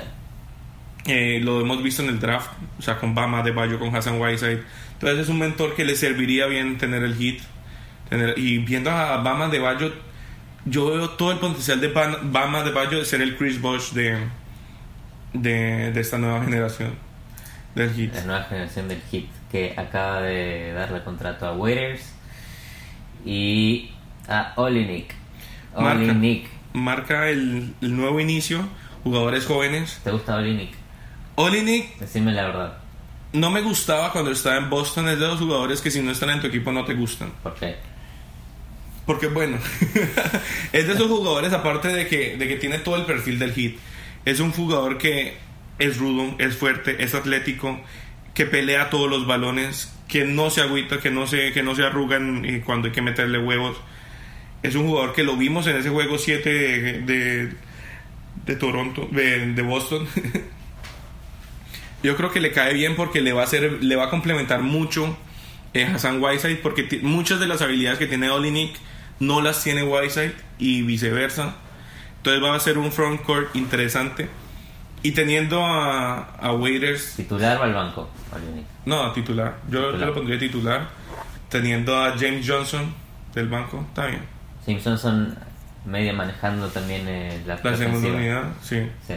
eh, lo hemos visto en el draft o sea con Bama de Bayo con Hassan Whiteside entonces es un mentor que le serviría bien tener el hit tener, y viendo a Bama de Bayo yo veo todo el potencial de Bama de Bayo de ser el Chris Bosh de, de, de, esta nueva generación del hit. La nueva generación del hit que acaba de darle contrato a Waiters y a Olinik. Olinik. Marca, marca el, el, nuevo inicio, jugadores jóvenes. ¿Te gusta Olinik? Olinik. Decime la verdad. No me gustaba cuando estaba en Boston, es de los jugadores que si no están en tu equipo no te gustan. ¿Por qué? Porque bueno, (laughs) es de esos jugadores, aparte de que, de que tiene todo el perfil del hit, es un jugador que es rudo, es fuerte, es atlético, que pelea todos los balones, que no se agüita, que no se, que no se arrugan cuando hay que meterle huevos. Es un jugador que lo vimos en ese juego 7 de, de, de, Toronto, de, de Boston. (laughs) Yo creo que le cae bien porque le va a hacer, le va a complementar mucho eh, Hassan Whiteside porque muchas de las habilidades que tiene Olinik no las tiene Whiteside y viceversa. Entonces va a ser un frontcourt interesante. Y teniendo a, a Waiters. ¿Titular o al banco? No, titular. Yo, titular. yo lo pondría titular. Teniendo a James Johnson del banco, está bien. James Johnson media manejando también eh, la, la segunda unidad, sí. sí.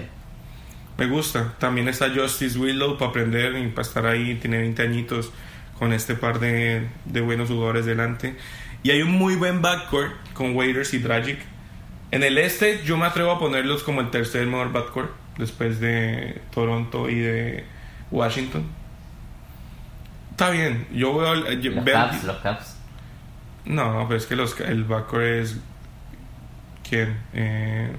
Me gusta. También está Justice Willow para aprender y para estar ahí. Tiene 20 añitos con este par de, de buenos jugadores delante. Y hay un muy buen backcourt con Waiters y Dragic. En el este yo me atrevo a ponerlos como el tercer mejor backcourt después de Toronto y de Washington. Está bien, yo veo... Yo los, veo los. No, pero es que los, el backcourt es... ¿Quién? Eh,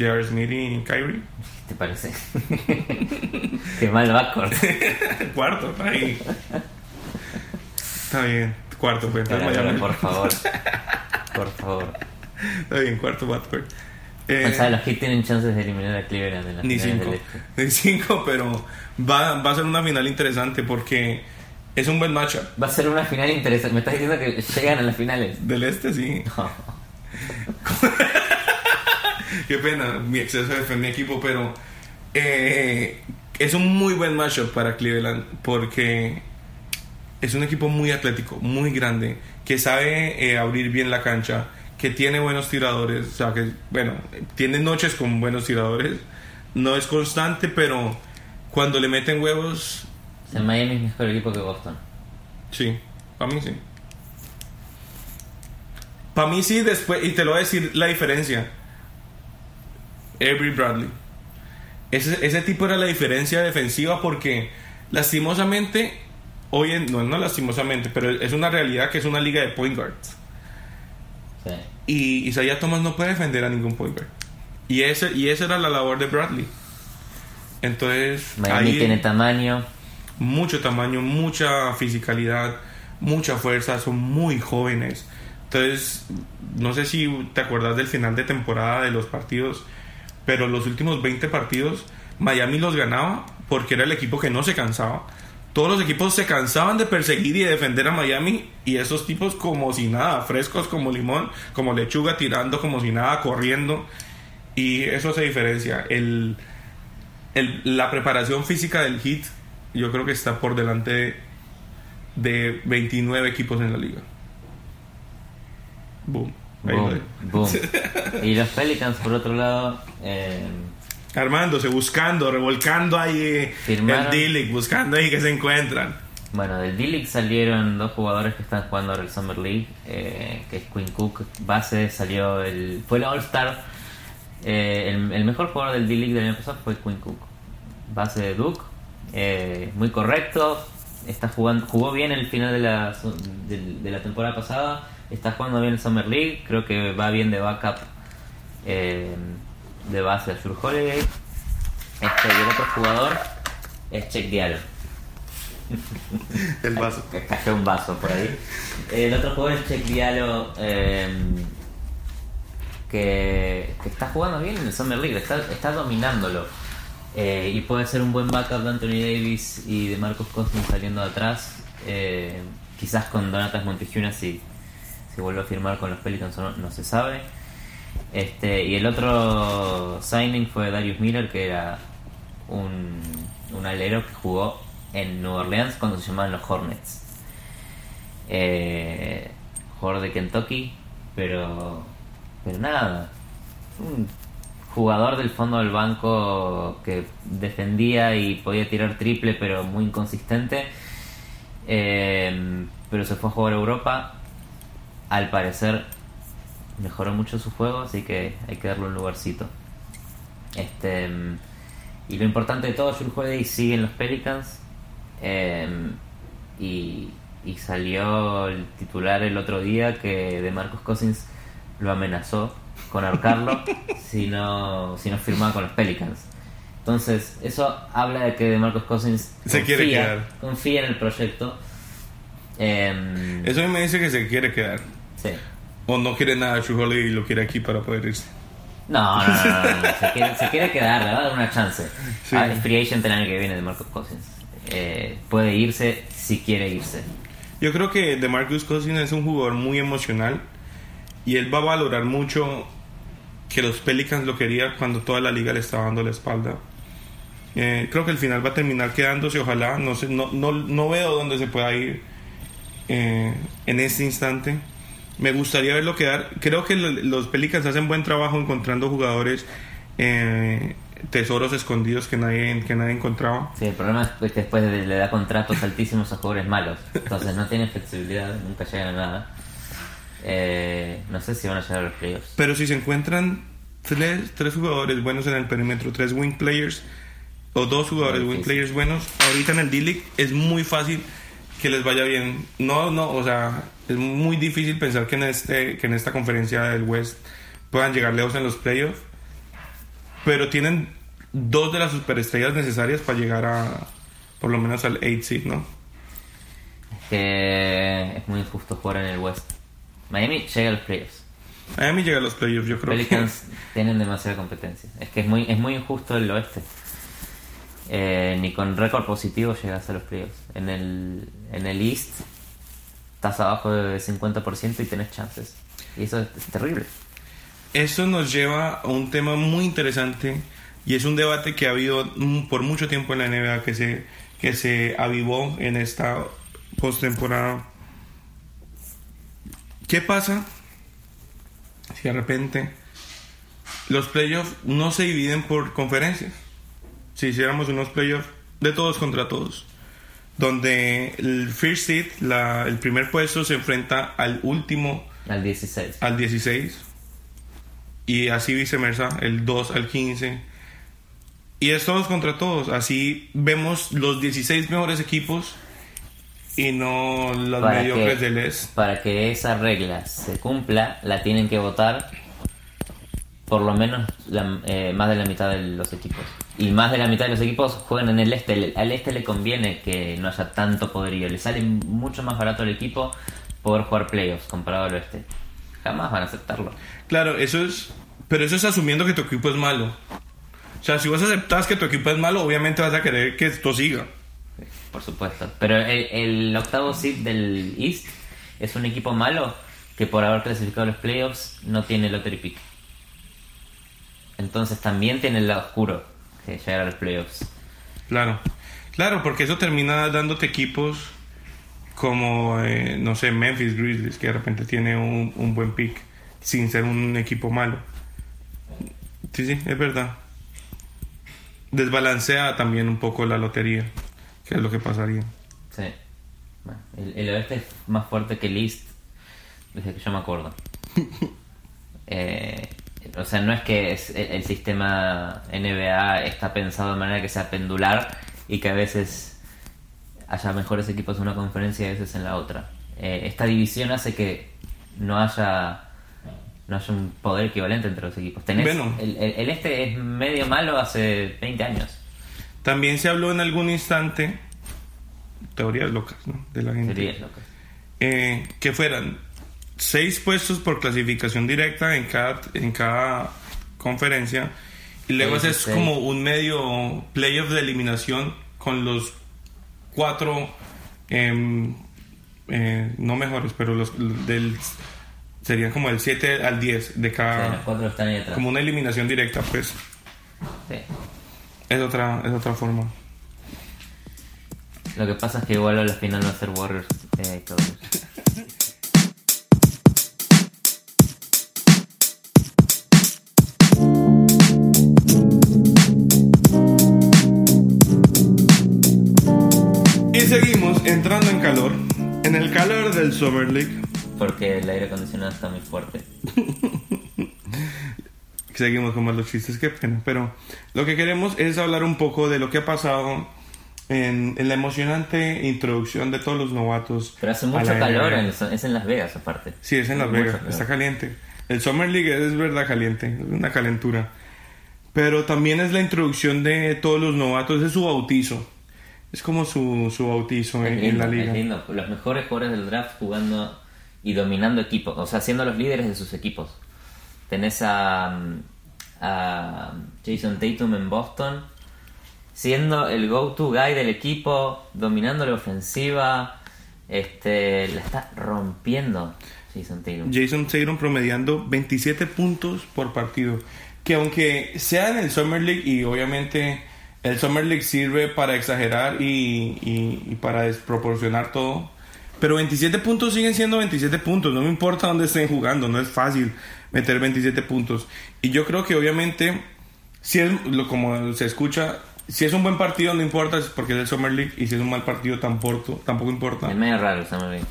J.R. Smith y Kyrie. ¿Te parece? (laughs) Qué mal backcourt. (laughs) Cuarto, ahí. Está bien, cuarto, pues. Por favor, (laughs) por favor. Está bien, cuarto backcourt. Eh, o sea, los Heat tienen chances de eliminar a Cleveland en la ni cinco, este. ni cinco, pero va, va a ser una final interesante porque es un buen matchup. Va a ser una final interesante. Me estás diciendo que llegan a las finales. Del este, sí. No. Qué pena mi exceso de fe en mi equipo, pero eh, es un muy buen matchup para Cleveland porque es un equipo muy atlético, muy grande, que sabe eh, abrir bien la cancha, que tiene buenos tiradores, o sea, que, bueno, tiene noches con buenos tiradores, no es constante, pero cuando le meten huevos, En Miami es mejor equipo que Boston. sí, para mí sí. Para mí sí, después, y te lo voy a decir la diferencia. Avery Bradley. Ese, ese tipo era la diferencia defensiva porque lastimosamente, hoy en, no, no lastimosamente, pero es una realidad que es una liga de point guards. Sí. Y Isaiah Thomas no puede defender a ningún point guard. Y, ese, y esa era la labor de Bradley. Entonces, Miami ahí tiene tamaño. mucho tamaño, mucha fisicalidad, mucha fuerza, son muy jóvenes. Entonces, no sé si te acuerdas del final de temporada de los partidos, pero los últimos 20 partidos Miami los ganaba porque era el equipo que no se cansaba. Todos los equipos se cansaban de perseguir y de defender a Miami y esos tipos como si nada, frescos como limón, como lechuga tirando como si nada, corriendo. Y eso se diferencia. La preparación física del Heat yo creo que está por delante de, de 29 equipos en la liga. Boom. Boom, boom. (laughs) Y los Pelicans, por otro lado, eh, Armándose, buscando, revolcando ahí eh, Firmaron. el D-League, buscando ahí que se encuentran. bueno, del D-League salieron dos jugadores que están jugando ahora el Summer League, eh, que es Quinn Cook, base, salió el... Fue el All-Star. eh, el, el mejor jugador del D-League del año pasado fue Quinn Cook. Base de Duke, eh, muy correcto, está jugando, jugó bien el final de la, de, de la temporada pasada, está jugando bien el Summer League, creo que va bien de backup eh, de base a Shur Holiday. Este, y el otro jugador es Check Diallo. El vaso. (laughs) Cayó un vaso por ahí. El otro jugador es Check Diallo. eh, que, que está jugando bien en el Summer League, está, está dominándolo. Eh, y puede ser un buen backup de Anthony Davis y de Marcus Cousins saliendo de atrás. Eh, quizás con Donatas Montejunas si, si vuelve a firmar con los Pelicans no se sabe. Este, y el otro signing fue Darius Miller, que era un, un alero que jugó en Nueva Orleans cuando se llamaban los Hornets. Eh, jugador de Kentucky, pero, pero nada. Un jugador del fondo del banco que defendía y podía tirar triple, pero muy inconsistente. Eh, pero se fue a jugar a Europa. Al parecer mejoró mucho su juego, así que hay que darle un lugarcito. Este y lo importante de todo, Jules Holiday sigue en los Pelicans eh, y, y salió el titular el otro día que de Marcus Cousins lo amenazó con ahorcarlo (laughs) si no si no firmaba con los Pelicans. Entonces, eso habla de que de Marcus Cousins Se quiere quedar. confía en el proyecto. Eh, Eso me dice que se quiere quedar. Sí. O no quiere nada de Holiday y lo quiere aquí para poder irse. No, no, no, no, no, Se, quiere, se quiere quedar, le va a dar una chance. Sí. Ah, es free agent el año que viene de Marcus Cousins. Eh, puede irse si quiere irse. Yo creo que DeMarcus Cousins es un jugador muy emocional y él va a valorar mucho que los Pelicans lo querían cuando toda la liga le estaba dando la espalda. Eh, creo que al final va a terminar quedándose, ojalá. No, sé, no, no, no veo dónde se pueda ir eh, en este instante. Me gustaría verlo quedar. Creo que lo- los Pelicans hacen buen trabajo encontrando jugadores, eh, tesoros escondidos que nadie, que nadie encontraba. Sí, el problema es que después le da contratos altísimos a jugadores malos. Entonces no tiene flexibilidad, nunca llegan a nada. Eh, no sé si van a llegar a los playoffs. Pero si se encuentran tres, tres jugadores buenos en el perímetro, tres wing players o dos jugadores wing players buenos, ahorita en el D-League es muy fácil que les vaya bien. No, no, o sea, es muy difícil pensar que en, este, que en esta conferencia del West puedan llegar lejos en los playoffs. Pero tienen dos de las superestrellas necesarias para llegar a por lo menos al 8 seed, ¿no? Es que es muy injusto jugar en el West. Miami llega a los playoffs. Miami llega a los playoffs, yo creo. Pelicans (laughs) tienen demasiada competencia. Es que es muy, es muy injusto el oeste. Eh, ni con récord positivo llegas a los playoffs. En el, en el East estás abajo de 50% y tenés chances. Y eso es, es terrible. esto nos lleva a un tema muy interesante y es un debate que ha habido por mucho tiempo en la NBA que se, que se avivó en esta postemporada. ¿Qué pasa si de repente los playoffs no se dividen por conferencias? Si hiciéramos unos playoffs de todos contra todos, donde el first seed, la, el primer puesto, se enfrenta al último, Al 16. al 16, y así viceversa, el 2 al 15. Y es todos contra todos. Así vemos los 16 mejores equipos y no los Para mediocres que- del Est. Para que esa regla se cumpla, la tienen que votar por lo menos la- eh, más de la mitad de los equipos. Y más de la mitad de los equipos juegan en el este. Al este le conviene que no haya tanto poderío. Le sale mucho más barato al equipo poder jugar playoffs comparado al oeste. Jamás van a aceptarlo. Claro, eso es. Pero eso es asumiendo que tu equipo es malo. O sea, si vos aceptas que tu equipo es malo, obviamente vas a querer que esto siga. Por supuesto. Pero el, el octavo seed del East es un equipo malo que por haber clasificado los playoffs no tiene lottery pick. Entonces también tiene el lado oscuro que llegar a los playoffs. Claro. Claro, porque eso termina dándote equipos como, eh, no sé, Memphis Grizzlies, que de repente tiene un, un buen pick sin ser un equipo malo. Sí, sí, es verdad. Desbalancea también un poco la lotería, que es lo que pasaría. Sí. Bueno, el, el oeste es más fuerte que el East desde que yo me acuerdo. (laughs) Eh, o sea, no es que es- el, el sistema NBA está pensado de manera que sea pendular y que a veces haya mejores equipos en una conferencia y a veces en la otra. Eh, esta división hace que no haya no haya un poder equivalente entre los equipos. Tenés, Bueno. el, el- el este es medio malo hace 20 años. También se habló en algún instante, teorías locas, ¿no? De la gente. Sería loco. eh, que fueran seis puestos por clasificación directa en cada, en cada conferencia y luego es seis. como un medio playoff de eliminación con los cuatro em, eh, no mejores pero los del serían como el 7 al 10 de O sea, cada los cuatro están ahí atrás. como una eliminación directa pues Sí. es otra es otra forma Lo que pasa es que igual a la final va a ser Warriors eh, seguimos entrando en calor en el calor del Summer League Porque el aire acondicionado está muy fuerte. (laughs) Seguimos con más los chistes, qué pena. Pero lo que queremos es hablar un poco de lo que ha pasado en, en la emocionante introducción de todos los novatos. Pero hace mucho calor, en, es en Las Vegas aparte. Sí, es en Las Vegas, calor. está caliente. El Summer League es verdad caliente, es una calentura. Pero también es la introducción de todos los novatos, es su bautizo. Es como su, su bautizo en, la es liga. lindo. Los mejores jugadores del draft jugando y dominando equipos, o sea, siendo los líderes de sus equipos. Tenés a, mm, a Jason Tatum en Boston, siendo el go-to guy del equipo, dominando la ofensiva, este, la está rompiendo Jason Tatum. Jason Tatum promediando 27 puntos por partido. Que aunque sea en el Summer League y obviamente el Summer League sirve para exagerar y, y- y para desproporcionar todo. Pero 27 puntos siguen siendo 27 puntos. No me importa dónde estén jugando. No es fácil meter 27 puntos. Y yo creo que obviamente, si es como se escucha, si es un buen partido no importa porque es el Summer League. Y si es un mal partido tampoco, tampoco importa. Es medio raro el Summer League.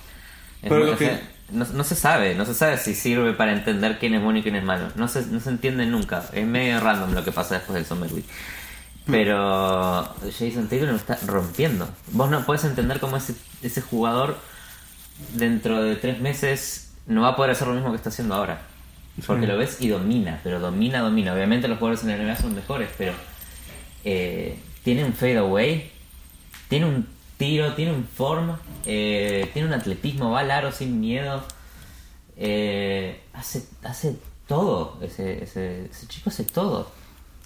Es Pero que- no, no se sabe, no se sabe si sirve para entender quién es bueno y quién es malo. No se, no se entiende nunca. Es medio random lo que pasa después del Summer League. Pero Jason Tatum lo está rompiendo. Vos no puedes entender cómo ese, ese jugador dentro de tres meses no va a poder hacer lo mismo que está haciendo ahora. Porque lo ves y domina, pero domina, domina. Obviamente los jugadores en la NBA son mejores, pero eh, tiene un fade away, tiene un tiro, tiene un form, eh, tiene un atletismo, va al aro sin miedo. Eh, hace, hace todo, ese, ese, ese chico hace todo.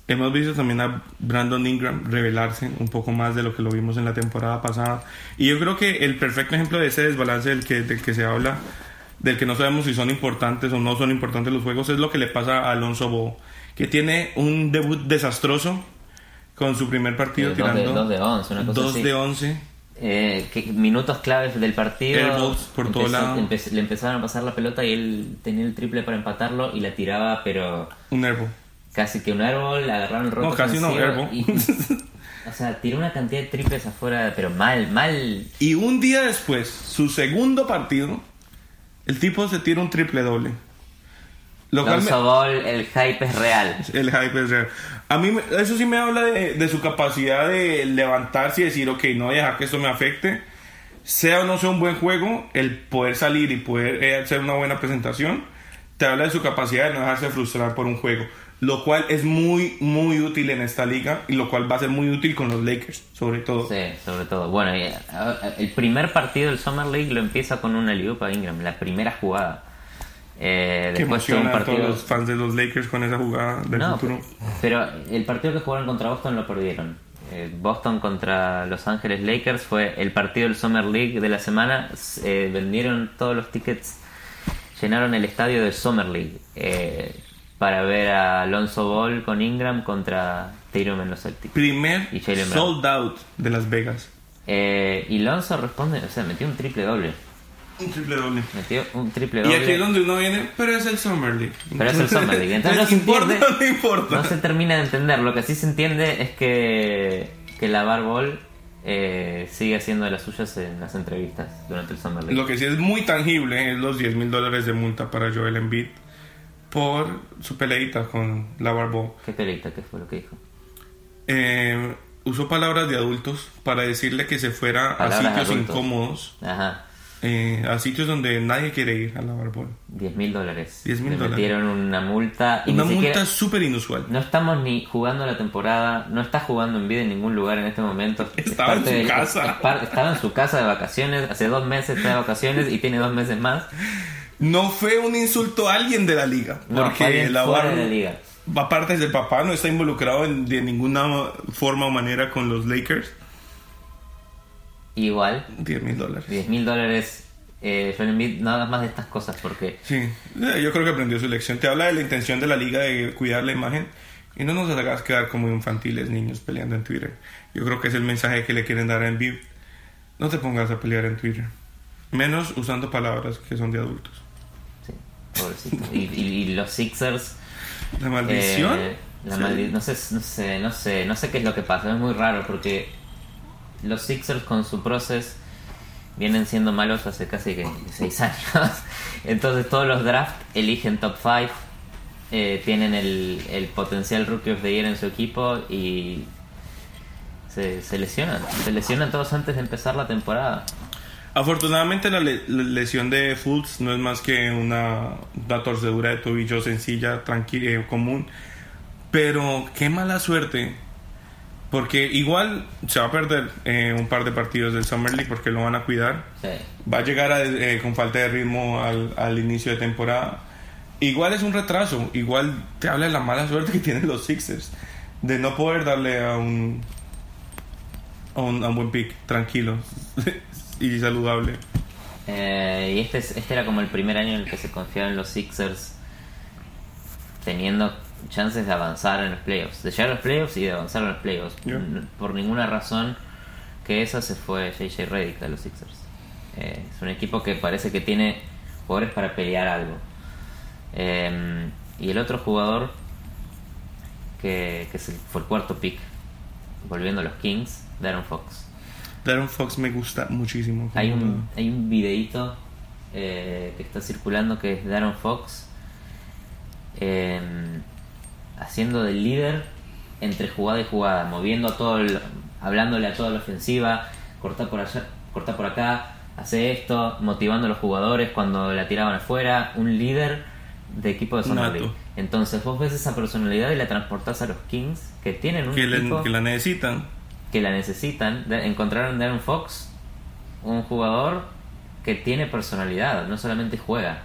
Hemos visto también a Brandon Ingram revelarse un poco más de lo que lo vimos en la temporada pasada. Y yo creo que el perfecto ejemplo de ese desbalance del que, del que se habla del que no sabemos si son importantes o no son importantes los juegos, es lo que le pasa a Alonso Bo, que tiene un debut desastroso con su primer partido Eh, dos tirando dos de once, una cosa 2 así. de 11. Eh, que- minutos claves del partido. Airballs por todo lado. empe- le empezaron a pasar la pelota y él tenía el triple para empatarlo y la tiraba, pero Un airball. Casi que un árbol, agarraron el roto. No, casi no, y- y- (laughs) o sea, tiró una cantidad de triples afuera, pero mal, mal. Y un día después, su segundo partido, el tipo se tira un triple doble. Lo cual me- Ball, el hype es real. El hype es real. A mí, eso sí me habla de, de su capacidad de levantarse y decir, ok, no voy a dejar que esto me afecte. Sea o no sea un buen juego, el poder salir y poder eh, hacer una buena presentación, te habla de su capacidad de no dejarse frustrar por un juego. Lo cual es muy, muy útil en esta liga y lo cual va a ser muy útil con los Lakers, sobre todo. Sí, sobre todo. Bueno, a- el primer partido del Summer League lo empieza con una liupa Ingram, la primera jugada. Eh, Que después un a todos partido. los fans de los Lakers con esa jugada del No, futuro. pero el partido que jugaron contra Boston lo perdieron. Eh, Boston contra Los Ángeles Lakers fue el partido del Summer League de la semana. Eh, vendieron todos los tickets, llenaron el estadio del Summer League eh, para ver a Alonso Ball con Ingram contra Tatum en los Celtics. Primer Y sold out de Las Vegas. Eh, y Lonzo responde, o sea, metió un triple doble. Un triple doble. Metió un triple Y doble. aquí es donde uno viene, pero es el Summer League. Pero es el Summer League. (laughs) Entonces no se ¿importa entiende- no importa? No se termina de entender. Lo que sí se entiende es que, que la Ball eh, sigue haciendo de las suyas en las entrevistas durante el Summer League. Lo que sí es muy tangible es los 10 mil dólares de multa para Joel Embiid por su peleita con la Ball. ¿Qué peleita? ¿Qué fue lo que dijo? Eh, usó palabras de adultos para decirle que se fuera a Palabras sitios adultos. incómodos, Ajá. Eh, a sitios donde nadie quiere ir a la Ball. 10 mil dólares. 10.000 Le dólares. metieron una multa. Y Una multa súper inusual. No estamos ni jugando la temporada, no está jugando en vida en ningún lugar en este momento. Es Estaba en parte su casa. es par- estaba en su casa de vacaciones, hace dos meses está de vacaciones y tiene dos meses más. No fue un insulto a alguien de la liga. No, porque la Ball- de la liga. aparte del papá, no está involucrado en- de ninguna forma o manera con los Lakers. Igual, 10 mil dólares. 10 mil dólares. Eh, no hagas más de estas cosas porque Sí, eh, yo creo que aprendió su lección. Te habla de la intención de la liga de cuidar la imagen y no nos hagas quedar como infantiles niños peleando en Twitter. Yo creo que es el mensaje que le quieren dar a Embiid. No te pongas a pelear en Twitter. Menos usando palabras que son de adultos. sí, pobrecito. Y, y- y los Sixers. La maldición. eh, la Sí. maldi- no, sé, no sé, no sé, no sé qué es lo que pasa. Es muy raro porque los Sixers con su proceso vienen siendo malos hace casi que 6 años. (laughs) Entonces todos los drafts eligen top 5. tienen el, potencial rookie of the year en su equipo y se, se lesionan. Se lesionan todos antes de empezar la temporada. Afortunadamente la, le- la lesión de Fultz no es más que una, una torcedura de tobillo sencilla, tranquila, común. Pero qué mala suerte. Porque igual se va a perder eh, un par de partidos del Summer League porque lo van a cuidar. Sí. Va a llegar a- eh, con falta de ritmo al, al inicio de temporada. Igual es un retraso. Igual te habla de la mala suerte que (laughs) tienen los Sixers. De no poder darle a un, a un, a un buen pick tranquilo (laughs) y saludable. Eh, y este, es- este era como el primer año en el que se confiaba en los Sixers teniendo chances de avanzar en los playoffs, de llegar a los playoffs y de avanzar en los playoffs. Yeah. Por ninguna razón que esa se fue JJ Redick de los Sixers. Eh, es un equipo que parece que tiene jugadores para pelear algo. Eh, y el otro jugador que, que fue el cuarto pick, volviendo a los Kings, Darren Fox. Darren Fox me gusta muchísimo. Hay un, hay un videito eh, que está circulando que es Darren Fox eh, haciendo de líder entre jugada y jugada, moviendo a todo, el- hablándole a toda la ofensiva, corta por allá, corta por acá, hace esto, motivando a los jugadores cuando la tiraban afuera, un líder de equipo de Summer. League. Entonces vos ves esa personalidad y la transportás a los Kings que tienen un que, equipo que la necesitan. que la necesitan. Encontraron en Darren Fox un jugador que tiene personalidad, no solamente juega.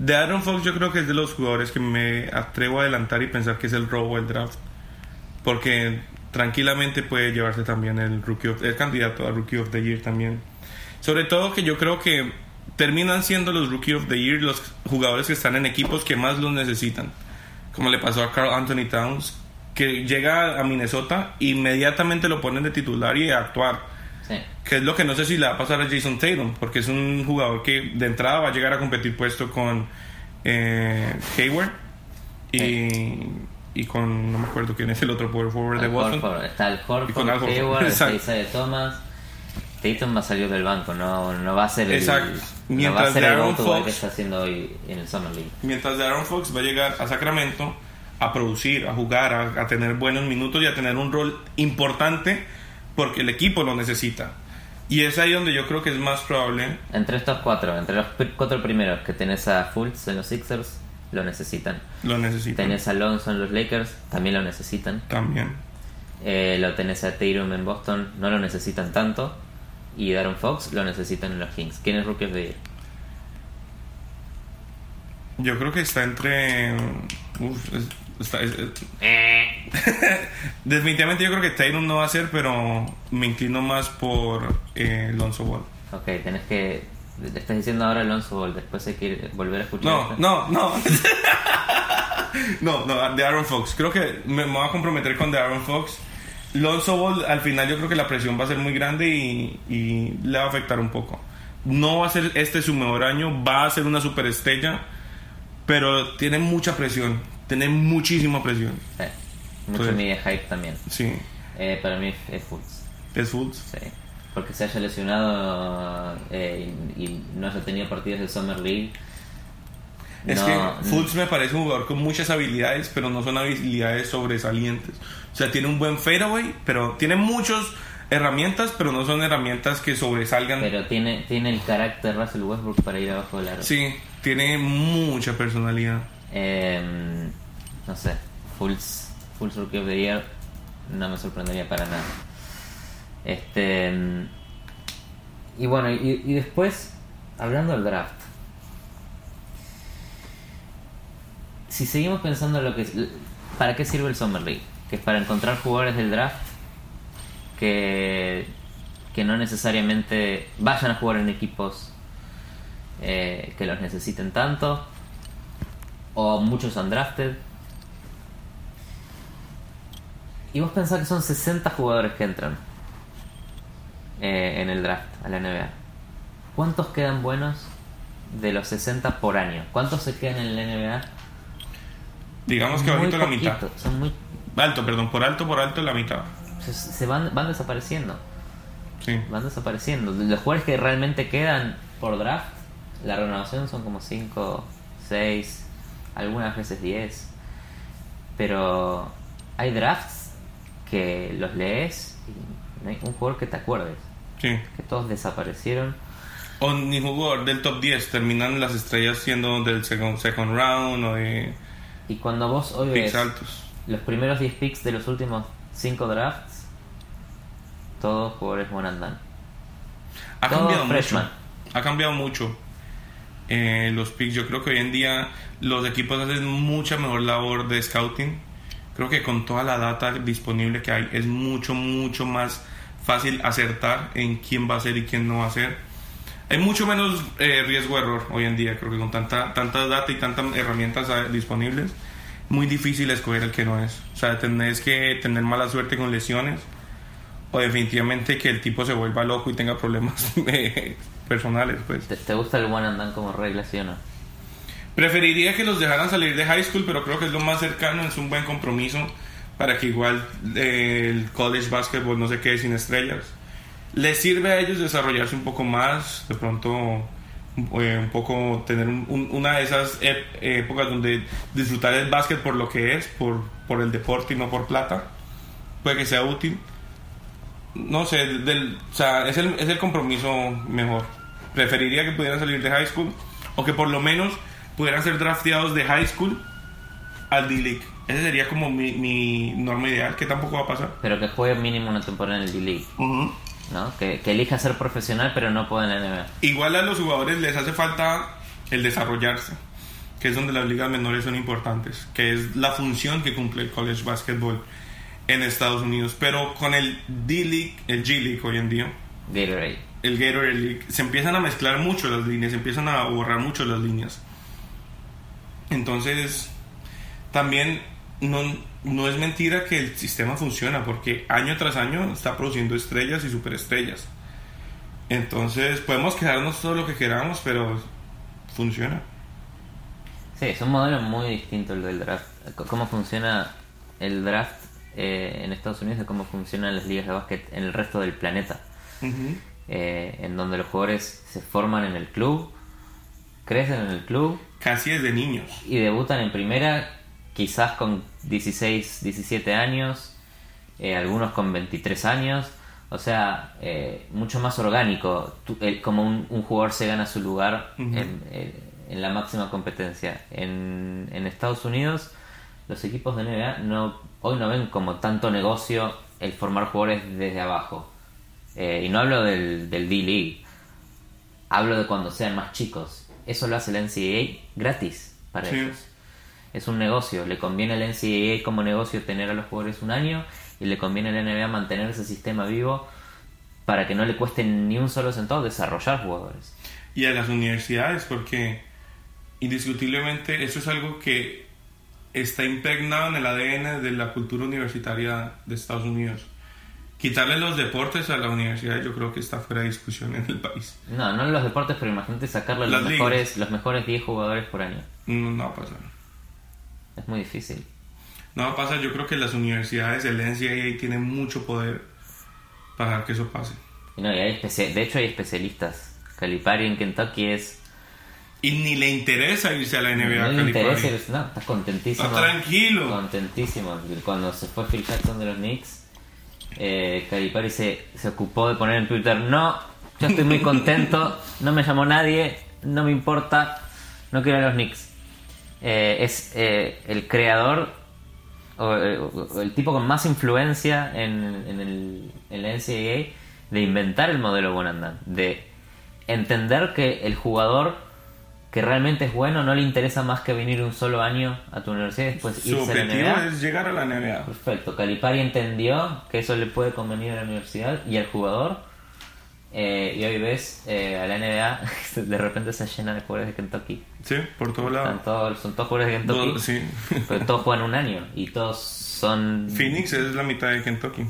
De Aaron Fox yo creo que es de los jugadores que me atrevo a adelantar y pensar que es el robo del draft. Porque tranquilamente puede llevarse también el rookie of, el candidato a Rookie of the Year también. Sobre todo que yo creo que terminan siendo los Rookie of the Year los jugadores que están en equipos que más los necesitan. Como le pasó a Carl Anthony Towns, que llega a Minnesota, inmediatamente lo ponen de titular y a actuar. Sí. Que es lo que no sé si le va a pasar a Jason Tatum, porque es un jugador que de entrada va a llegar a competir puesto con eh, Hayward y, y con, no me acuerdo quién es el otro power forward de Boston. Horford, está el Y con Horford, Al Horford, Hayward, está. Isaiah Thomas. Tatum va a salir del banco, no, no va a ser el, Exacto. no va a Mientras ser el go-to guy Fox- que está haciendo hoy en el Summer League. Mientras de Aaron Fox va a llegar a Sacramento a producir, a jugar, a, a tener buenos minutos y a tener un rol importante porque el equipo lo necesita. Y es ahí donde yo creo que es más probable. Entre estos cuatro, entre los cuatro primeros que tenés a Fultz en los Sixers, lo necesitan. Lo necesita. Tenés a Alonso en los Lakers, también lo necesitan. También. Eh, lo tenés a Tatum en Boston, no lo necesitan tanto. Y Darren Fox lo necesitan en los Kings. ¿Quién es Rookie of the Year? Yo creo que está entre. Uf, es- está- es- es- (laughs) Definitivamente yo creo que Tatum no va a ser, pero me inclino más por eh, Lonzo Ball. Ok, tenés que. Le estás diciendo ahora Alonso Ball, después hay que ir- volver a escuchar. No, esto. no, no. (laughs) no, no, de Aaron Fox. Creo que me, me voy a comprometer con de Aaron Fox. Lonzo Ball, al final yo creo que la presión va a ser muy grande y, y le va a afectar un poco. No va a ser este su mejor año, va a ser una superestrella, pero tiene mucha presión, tiene muchísima presión. Sí. Mucho Pues- media hype también. Sí, Eh, para mí es Fultz. es full. Sí. Porque se haya lesionado eh, y, y no haya tenido partidos de Summer League. Es no- que Fultz me parece un jugador con muchas habilidades, pero no son habilidades sobresalientes. O sea, tiene un buen fadeaway, pero tiene muchas herramientas, pero no son herramientas que sobresalgan. Pero tiene, tiene el carácter Russell Westbrook para ir abajo del aro. Sí, tiene mucha personalidad. Eh, no sé, Fultz Rookie of the Year no me sorprendería para nada. Este y bueno, y, y después hablando del draft. Si seguimos pensando en lo que para qué sirve el Summer League, que es para encontrar jugadores del draft que que no necesariamente vayan a jugar en equipos eh, que los necesiten tanto o muchos undrafted. Y vos pensás que son 60 jugadores que entran eh, en el draft a la NBA. ¿Cuántos quedan buenos de los 60 por año? ¿Cuántos se quedan en la NBA? Digamos que bajito la mitad. Son muy, Alto, perdón, por alto, por alto la mitad. se, se van, van desapareciendo. Sí. Van desapareciendo. Los jugadores que realmente quedan por draft, la renovación son como 5, 6, algunas veces 10. Pero hay drafts que los lees y no hay un jugador que te acuerdes. Sí. Que todos desaparecieron. O ni jugador del top 10 terminan las estrellas siendo del second, second round o de Y cuando vos hoy ves altos. los primeros 10 picks de los últimos 5 drafts, todos jugadores one and done. Ha Todo cambiado freshman. mucho. Ha cambiado mucho eh, los picks. Yo creo que hoy en día los equipos hacen mucha mejor labor de scouting. Creo que con toda la data disponible que hay es mucho, mucho más fácil acertar en quién va a ser y quién no va a ser. Hay mucho menos eh, riesgo de error hoy en día. Creo que con tanta, tanta data y tantas herramientas eh, disponibles, muy difícil escoger el que no es. O sea, tenés que tener mala suerte con lesiones o definitivamente que el tipo se vuelva loco y tenga problemas (laughs) eh, personales, pues. ¿Te, te gusta el one and done como regla, sí o no? Preferiría que los dejaran salir de high school, pero creo que es lo más cercano, es un buen compromiso para que igual eh, el college basketball no se quede sin estrellas. Les sirve a ellos desarrollarse un poco más, de pronto eh, un poco tener un- un- una de esas épocas donde disfrutar el básquet por lo que es, por, por el deporte y no por plata, puede que sea útil. No sé, del, o sea, es el, es el compromiso mejor. Preferiría que pudieran salir de high school o que por lo menos pudieran ser drafteados de high school al D-League. Ese sería como mi, mi norma ideal, que tampoco va a pasar. Pero que juegue mínimo una temporada en el D-League, ¿no? Que, que elija ser profesional pero no pueda en la NBA. Igual a los jugadores les hace falta el desarrollarse, que es donde las ligas menores son importantes, que es la función que cumple el college basketball en Estados Unidos. Pero con el D-League, el G-League hoy en día, Gatorade. el Gatorade League, se empiezan a mezclar mucho las líneas, se empiezan a borrar mucho las líneas. Entonces, también no, no es mentira que el sistema funciona, porque año tras año está produciendo estrellas y superestrellas. Entonces, podemos quedarnos todo lo que queramos, pero funciona. Sí, es un modelo muy distinto el del draft. Cómo funciona el draft eh, en Estados Unidos y cómo funcionan las ligas de básquet en el resto del planeta. Eh, en donde los jugadores se forman en el club, crecen en el club Casi desde niños. y debutan en primera, quizás con 16, 17 años, eh, algunos con 23 años. O sea, eh, mucho más orgánico, Tú- eh, como un, un jugador se gana su lugar en, eh, en la máxima competencia. En, en Estados Unidos, los equipos de NBA no, hoy no ven como tanto negocio el formar jugadores desde abajo. Eh, y no hablo del, del D-League, hablo de cuando sean más chicos. Eso lo hace la NCAA gratis para Sí. ellos. Es un negocio, le conviene al NCAA como negocio tener a los jugadores un año y le conviene a la NBA mantener ese sistema vivo para que no le cueste ni un solo centavo desarrollar jugadores. y a las universidades porque indiscutiblemente eso es algo que está impregnado en el ADN de la cultura universitaria de Estados Unidos. Quitarle los deportes a la universidad yo creo que está fuera de discusión en el país. No, no en los deportes, pero imagínate sacarle Las los ligas. mejores, los mejores 10 jugadores por año. No, no va a pasar. Es muy difícil. No va a pasar, yo creo que las universidades, el NCAA tiene mucho poder para que eso pase. Y no, y hay especia- de hecho hay especialistas. Calipari en Kentucky es... Y ni le interesa irse a la NBA. no le Calipari. interesa, es- no, está contentísimo. Está tranquilo. Contentísimo. Cuando se fue Phil Jackson de los Knicks, eh, Calipari se, se ocupó de poner en Twitter, no, yo estoy muy contento, (laughs) no me llamó nadie, no me importa, no quiero a los Knicks. Eh, es eh, el creador o, eh, o el tipo con más influencia en, en el, en la NCAA de inventar el modelo Bonandan, de entender que el jugador que realmente es bueno no le interesa más que venir un solo año a tu universidad y después Su irse a la objetivo NBA. es llegar a la NBA. Perfecto, Calipari entendió que eso le puede convenir a la universidad y al jugador. eh, y hoy ves eh, a la NBA, (laughs) de repente se llena de jugadores de Kentucky. Sí, por todo lado. Están todos, son todos jugadores de Kentucky, No, sí. pero todos juegan un año y todos son Phoenix es la mitad de Kentucky.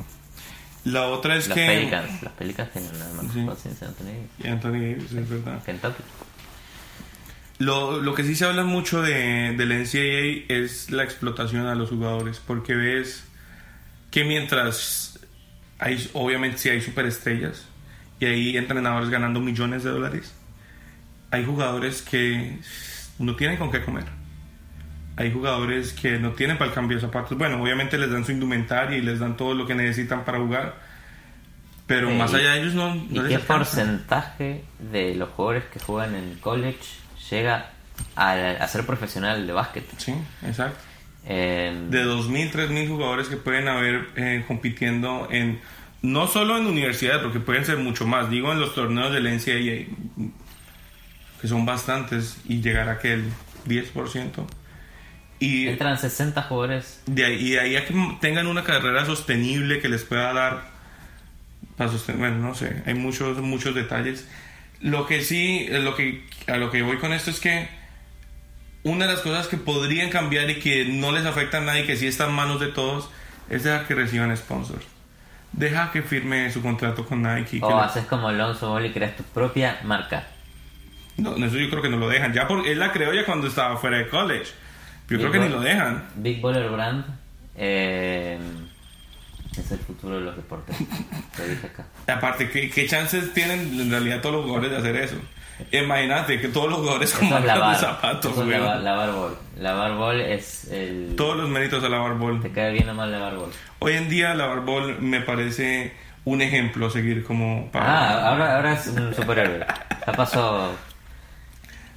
La otra es los que. Pelicans. Los Pelicans tienen nada más Sí. no tenéis. Y Anthony Davis, es verdad. Kentucky. Lo, lo que sí se habla mucho de, del NCAA es la explotación a los jugadores, porque ves que mientras hay, obviamente sí hay superestrellas y hay entrenadores ganando millones de dólares, hay jugadores que no tienen con qué comer. Hay jugadores que no tienen para el cambio de zapatos. Bueno, obviamente les dan su indumentaria y les dan todo lo que necesitan para jugar, pero Eh, más y- allá de ellos no, ¿Y no les qué alcanza. porcentaje de los jugadores que juegan en college llega a, a ser profesional de básquet? Sí, exacto. Eh, de 2.000, 3.000 jugadores que pueden haber eh, compitiendo en no solo en universidades, porque pueden ser mucho más, digo en los torneos del NCAA, que son bastantes, y llegar a que el 10%. Y entran 60 jugadores. de ahí, y de ahí a que tengan una carrera sostenible que les pueda dar para sostener, bueno, no sé, hay muchos, muchos detalles. Lo que sí, eh, lo que, a lo que voy con esto es que una de las cosas que podrían cambiar y que no les afecta a nadie, que sí está en manos de todos, es dejar que reciban sponsors. Deja que firme su contrato con Nike. O haces como Alonso Ball y creas tu propia marca. No, eso yo creo que no lo dejan. Ya por, él la creó ya cuando estaba fuera de college. Yo creo que ni lo dejan. Big Baller Brand eh, es el futuro de los deportes. (laughs) Te dije acá. Aparte, ¿qué, qué chances tienen en realidad todos los jugadores de hacer eso? Imagínate que todos los jugadores Eso es de lavar. zapatos, Eso es lavar, lavar bol. Lavar bol es el. Todos los méritos a la Te barbol. cae bien o mal lavar bol. Hoy en día la barbol me parece un ejemplo a seguir como para... Ah, ahora, ahora es un superhéroe. Ya pasó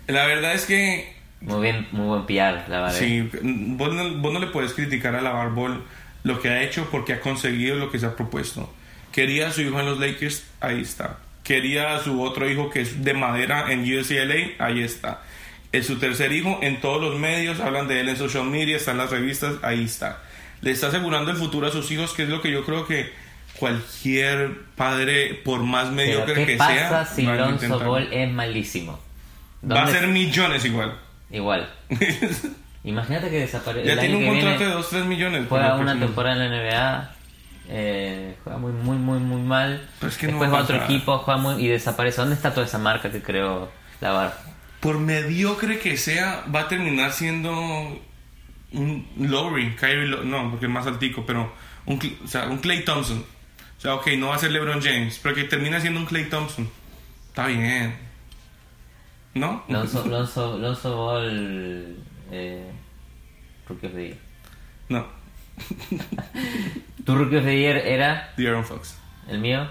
La verdad es que muy bien, muy buen PR, la verdad. sí, vos no, vos no le puedes criticar a la barbol lo que ha hecho porque ha conseguido lo que se ha propuesto. Quería a su hijo en los Lakers, ahí está. Quería a su otro hijo que es de madera en UCLA, ahí está. Es su tercer hijo en todos los medios, hablan de él en social media, está en las revistas, ahí está. Le está asegurando el futuro a sus hijos, que es lo que yo creo que cualquier padre, por más mediocre ¿qué que pasa sea, si Lonzo. Ball es malísimo? Va a ¿Dónde- ser millones igual. Igual. (laughs) Imagínate que desaparece. ya el tiene año un que contrato viene de 2-3 millones. por Juega la una temporada en la NBA. eh, juega muy, muy, muy, muy mal. Pero es que Después va va a otro equipo, juega muy y desaparece. ¿Dónde está toda esa marca que creó la barra? Por mediocre que sea, va a terminar siendo un Lowry, Kyrie Lo- no, porque es más altico, pero un, o sea, un Clay Thompson. O sea, ok, no va a ser LeBron James, pero que termina siendo un Clay Thompson. Está bien. ¿No? Lonzo, Lonzo, Lonzo Ball. Eh, Rookie of the Year. No, (laughs) ¿Tu Rookie of the Year era De'Aaron Fox. el mío?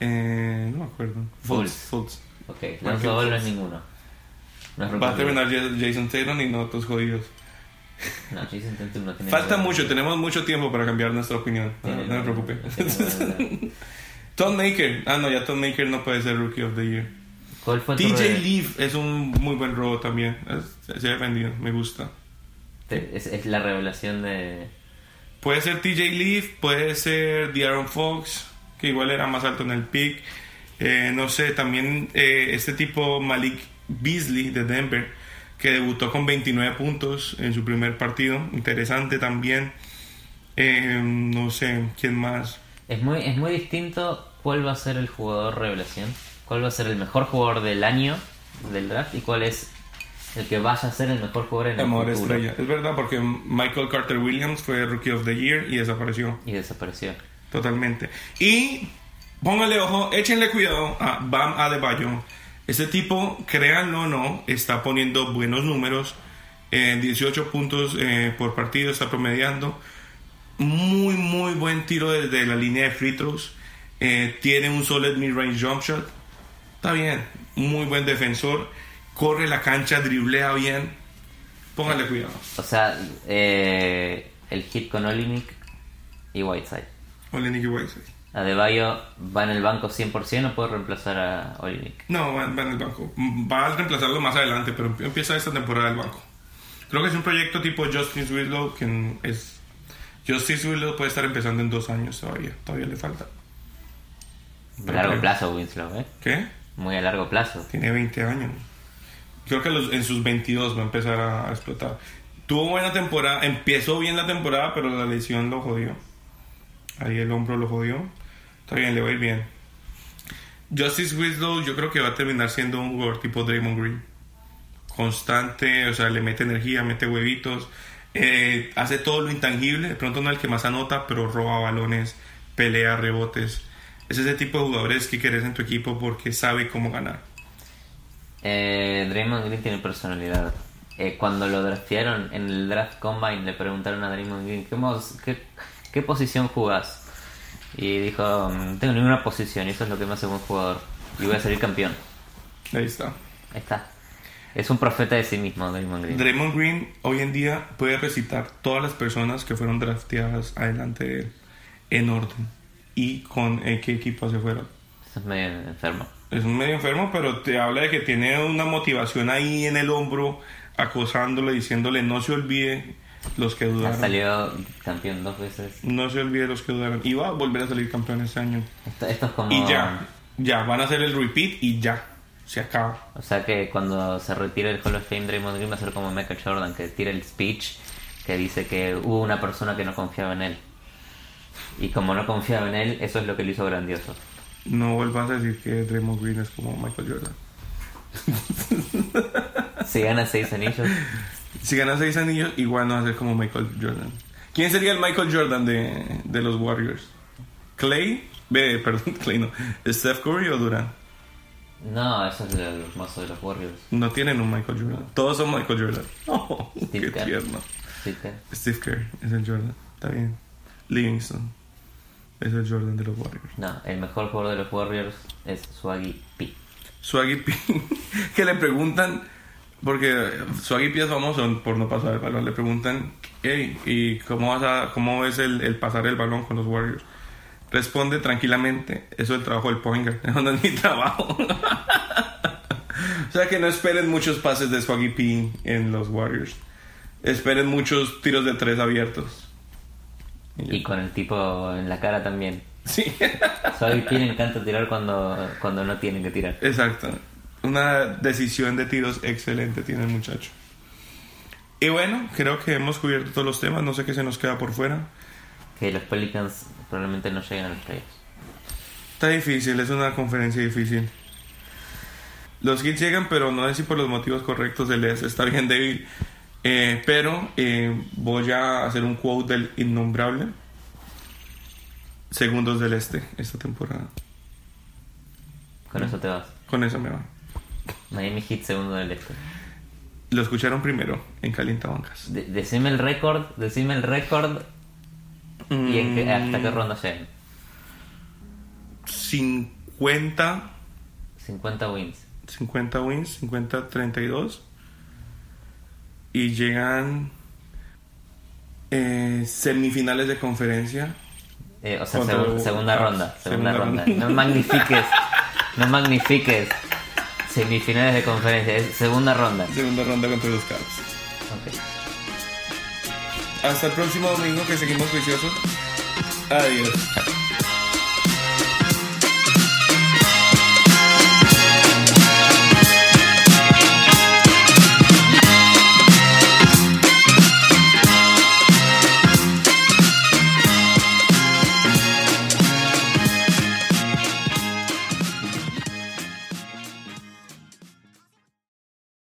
Eh, no me acuerdo. Fultz. Fultz. Ok, no es ninguno. No es Va a the terminar Ja- Jason Tatum y no otros jodidos. No, Jason Tatum no tiene Falta mucho, tenemos mucho tiempo para cambiar nuestra opinión. No, Tiene no me preocupe. no. (laughs) Tom Maker. Ah, no, ya Tom Maker no puede ser Rookie of the Year. ¿Cuál fue tu TJ Leaf es un muy buen robo también. Es- se ha defendido, me gusta. Es, es la revelación de. Puede ser TJ Leaf, puede ser De'Aaron Fox, que igual era más alto en el pick. Eh, no sé, también eh, este tipo Malik Beasley de Denver, que debutó con 29 puntos en su primer partido. Interesante también. Eh, no sé, ¿quién más? Es muy, es muy distinto cuál va a ser el jugador revelación, cuál va a ser el mejor jugador del año del draft y cuál es el que vaya a ser el mejor jugador en La el mejor futuro. estrella. Es verdad, porque Michael Carter Williams fue Rookie of the Year y desapareció. Y desapareció. Totalmente. Y póngale ojo, échenle cuidado a Bam Adebayo. Este tipo, créanlo o no, está poniendo buenos números. Eh, 18 puntos eh, por partido está promediando. Muy, muy buen tiro desde la línea de free throws. Eh, tiene un solid mid-range jump shot. Está bien. Muy buen defensor. Corre la cancha, driblea bien. Póngale cuidado. O sea, eh, el hit con Olinik y Whiteside. Ole Nicky Whiteside. Adebayo va en el banco 100% o puede reemplazar a Olinik. No, va, va en el banco. Va a reemplazarlo más adelante, pero empieza esta temporada el banco. Creo que es un proyecto tipo Justin Winslow que es... Justice Winslow puede estar empezando en dos años todavía. Todavía le falta. A largo plazo, Winslow, ¿eh? ¿Qué? Muy a largo plazo. Tiene 20 años. Creo que en sus 22 va a empezar a, a explotar. Tuvo buena temporada. Empezó bien la temporada, pero la lesión lo jodió. Ahí el hombro lo jodió. Está bien, le va a ir bien. Justice Winslow yo creo que va a terminar siendo un jugador tipo Draymond Green. Constante, o sea, le mete energía, mete huevitos. eh, hace todo lo intangible. De pronto no es el que más anota, pero roba balones, pelea, rebotes. Es ese tipo de jugadores que querés en tu equipo porque sabe cómo ganar. Eh, Draymond Green tiene personalidad. Eh, cuando lo draftearon en el draft combine le preguntaron a Draymond Green ¿qué, qué posición jugás? Y dijo, "Mm, no tengo ninguna posición y eso es lo que me hace buen jugador. Y voy a salir campeón. Ahí está. Ahí está. Es un profeta de sí mismo, Draymond Green. Draymond Green hoy en día puede recitar todas las personas que fueron drafteadas adelante de él en orden y con eh, qué equipo se fueron. Eso es medio enfermo. Es un medio enfermo, pero te habla de que tiene una motivación ahí en el hombro, acosándole, diciéndole no se olvide los que Ha dudaron. salido campeón dos veces. No se olvide los que dudaron. Y va a volver a salir campeón este año. Esto, esto es como... Y ya, ya, van a hacer el repeat y ya, se acaba. O sea que cuando se retire el Hall of Fame, Draymond Green va a ser como Michael Jordan, que tira el speech que dice que hubo una persona que no confiaba en él. Y como no confiaba en él, eso es lo que lo hizo grandioso. No vuelvas a decir que Draymond Green es como Michael Jordan. Si gana seis anillos, Si gana seis anillos, igual no va a ser como Michael Jordan. ¿Quién sería el Michael Jordan de, de los Warriors? ¿Clay? Ve, perdón, (laughs) Clay no. ¿Steph Curry o Durant? no, eso es el hermoso de los Warriors. No tienen un Michael Jordan. Todos son Michael Jordan. (laughs) Oh, qué Steve Kerr. tierno. Steve Kerr es el Jordan. Está bien. Livingston es el Jordan de los Warriors. No, el mejor jugador de los Warriors es Swaggy P. Swaggy P. (laughs) que le preguntan, porque Swaggy P es famoso por no pasar el balón. Le preguntan, hey, ¿y cómo, vas a, cómo ves el, el pasar el balón con los Warriors? Responde tranquilamente, eso es el trabajo del point guard, (laughs) eso no es mi trabajo. (laughs) o sea que no esperen muchos pases de Swaggy P en los Warriors. Esperen muchos tiros de tres abiertos. Y con el tipo en la cara también. Sí, Soy quien encanta tirar cuando, cuando no tienen que tirar. exacto. Una decisión de tiros excelente tiene el muchacho. Y bueno, creo que hemos cubierto todos los temas. No sé qué se nos queda por fuera. Que los Pelicans probablemente no lleguen a los playoffs. Está difícil, es una conferencia difícil. Los hits llegan, pero no sé si por los motivos correctos el este está bien débil. Eh, pero eh, voy a hacer un quote del innombrable. Segundos del este esta temporada. Con eso te vas. Con eso me va. Miami Heat segundo del este. Lo escucharon primero en Calientabancas. De- decime el récord, decime el récord y en qué- hasta qué ronda llegan. 50, 50 wins. 50 wins, 50, 32. Y llegan eh, semifinales de conferencia. Eh, o sea, segunda ronda. Segunda, Segunda ronda. ronda. No magnifiques. no magnifiques. Semifinales de conferencia. Es segunda ronda. Segunda ronda contra los Cavs. Ok. Hasta el próximo domingo que seguimos juiciosos. Adiós. Chao.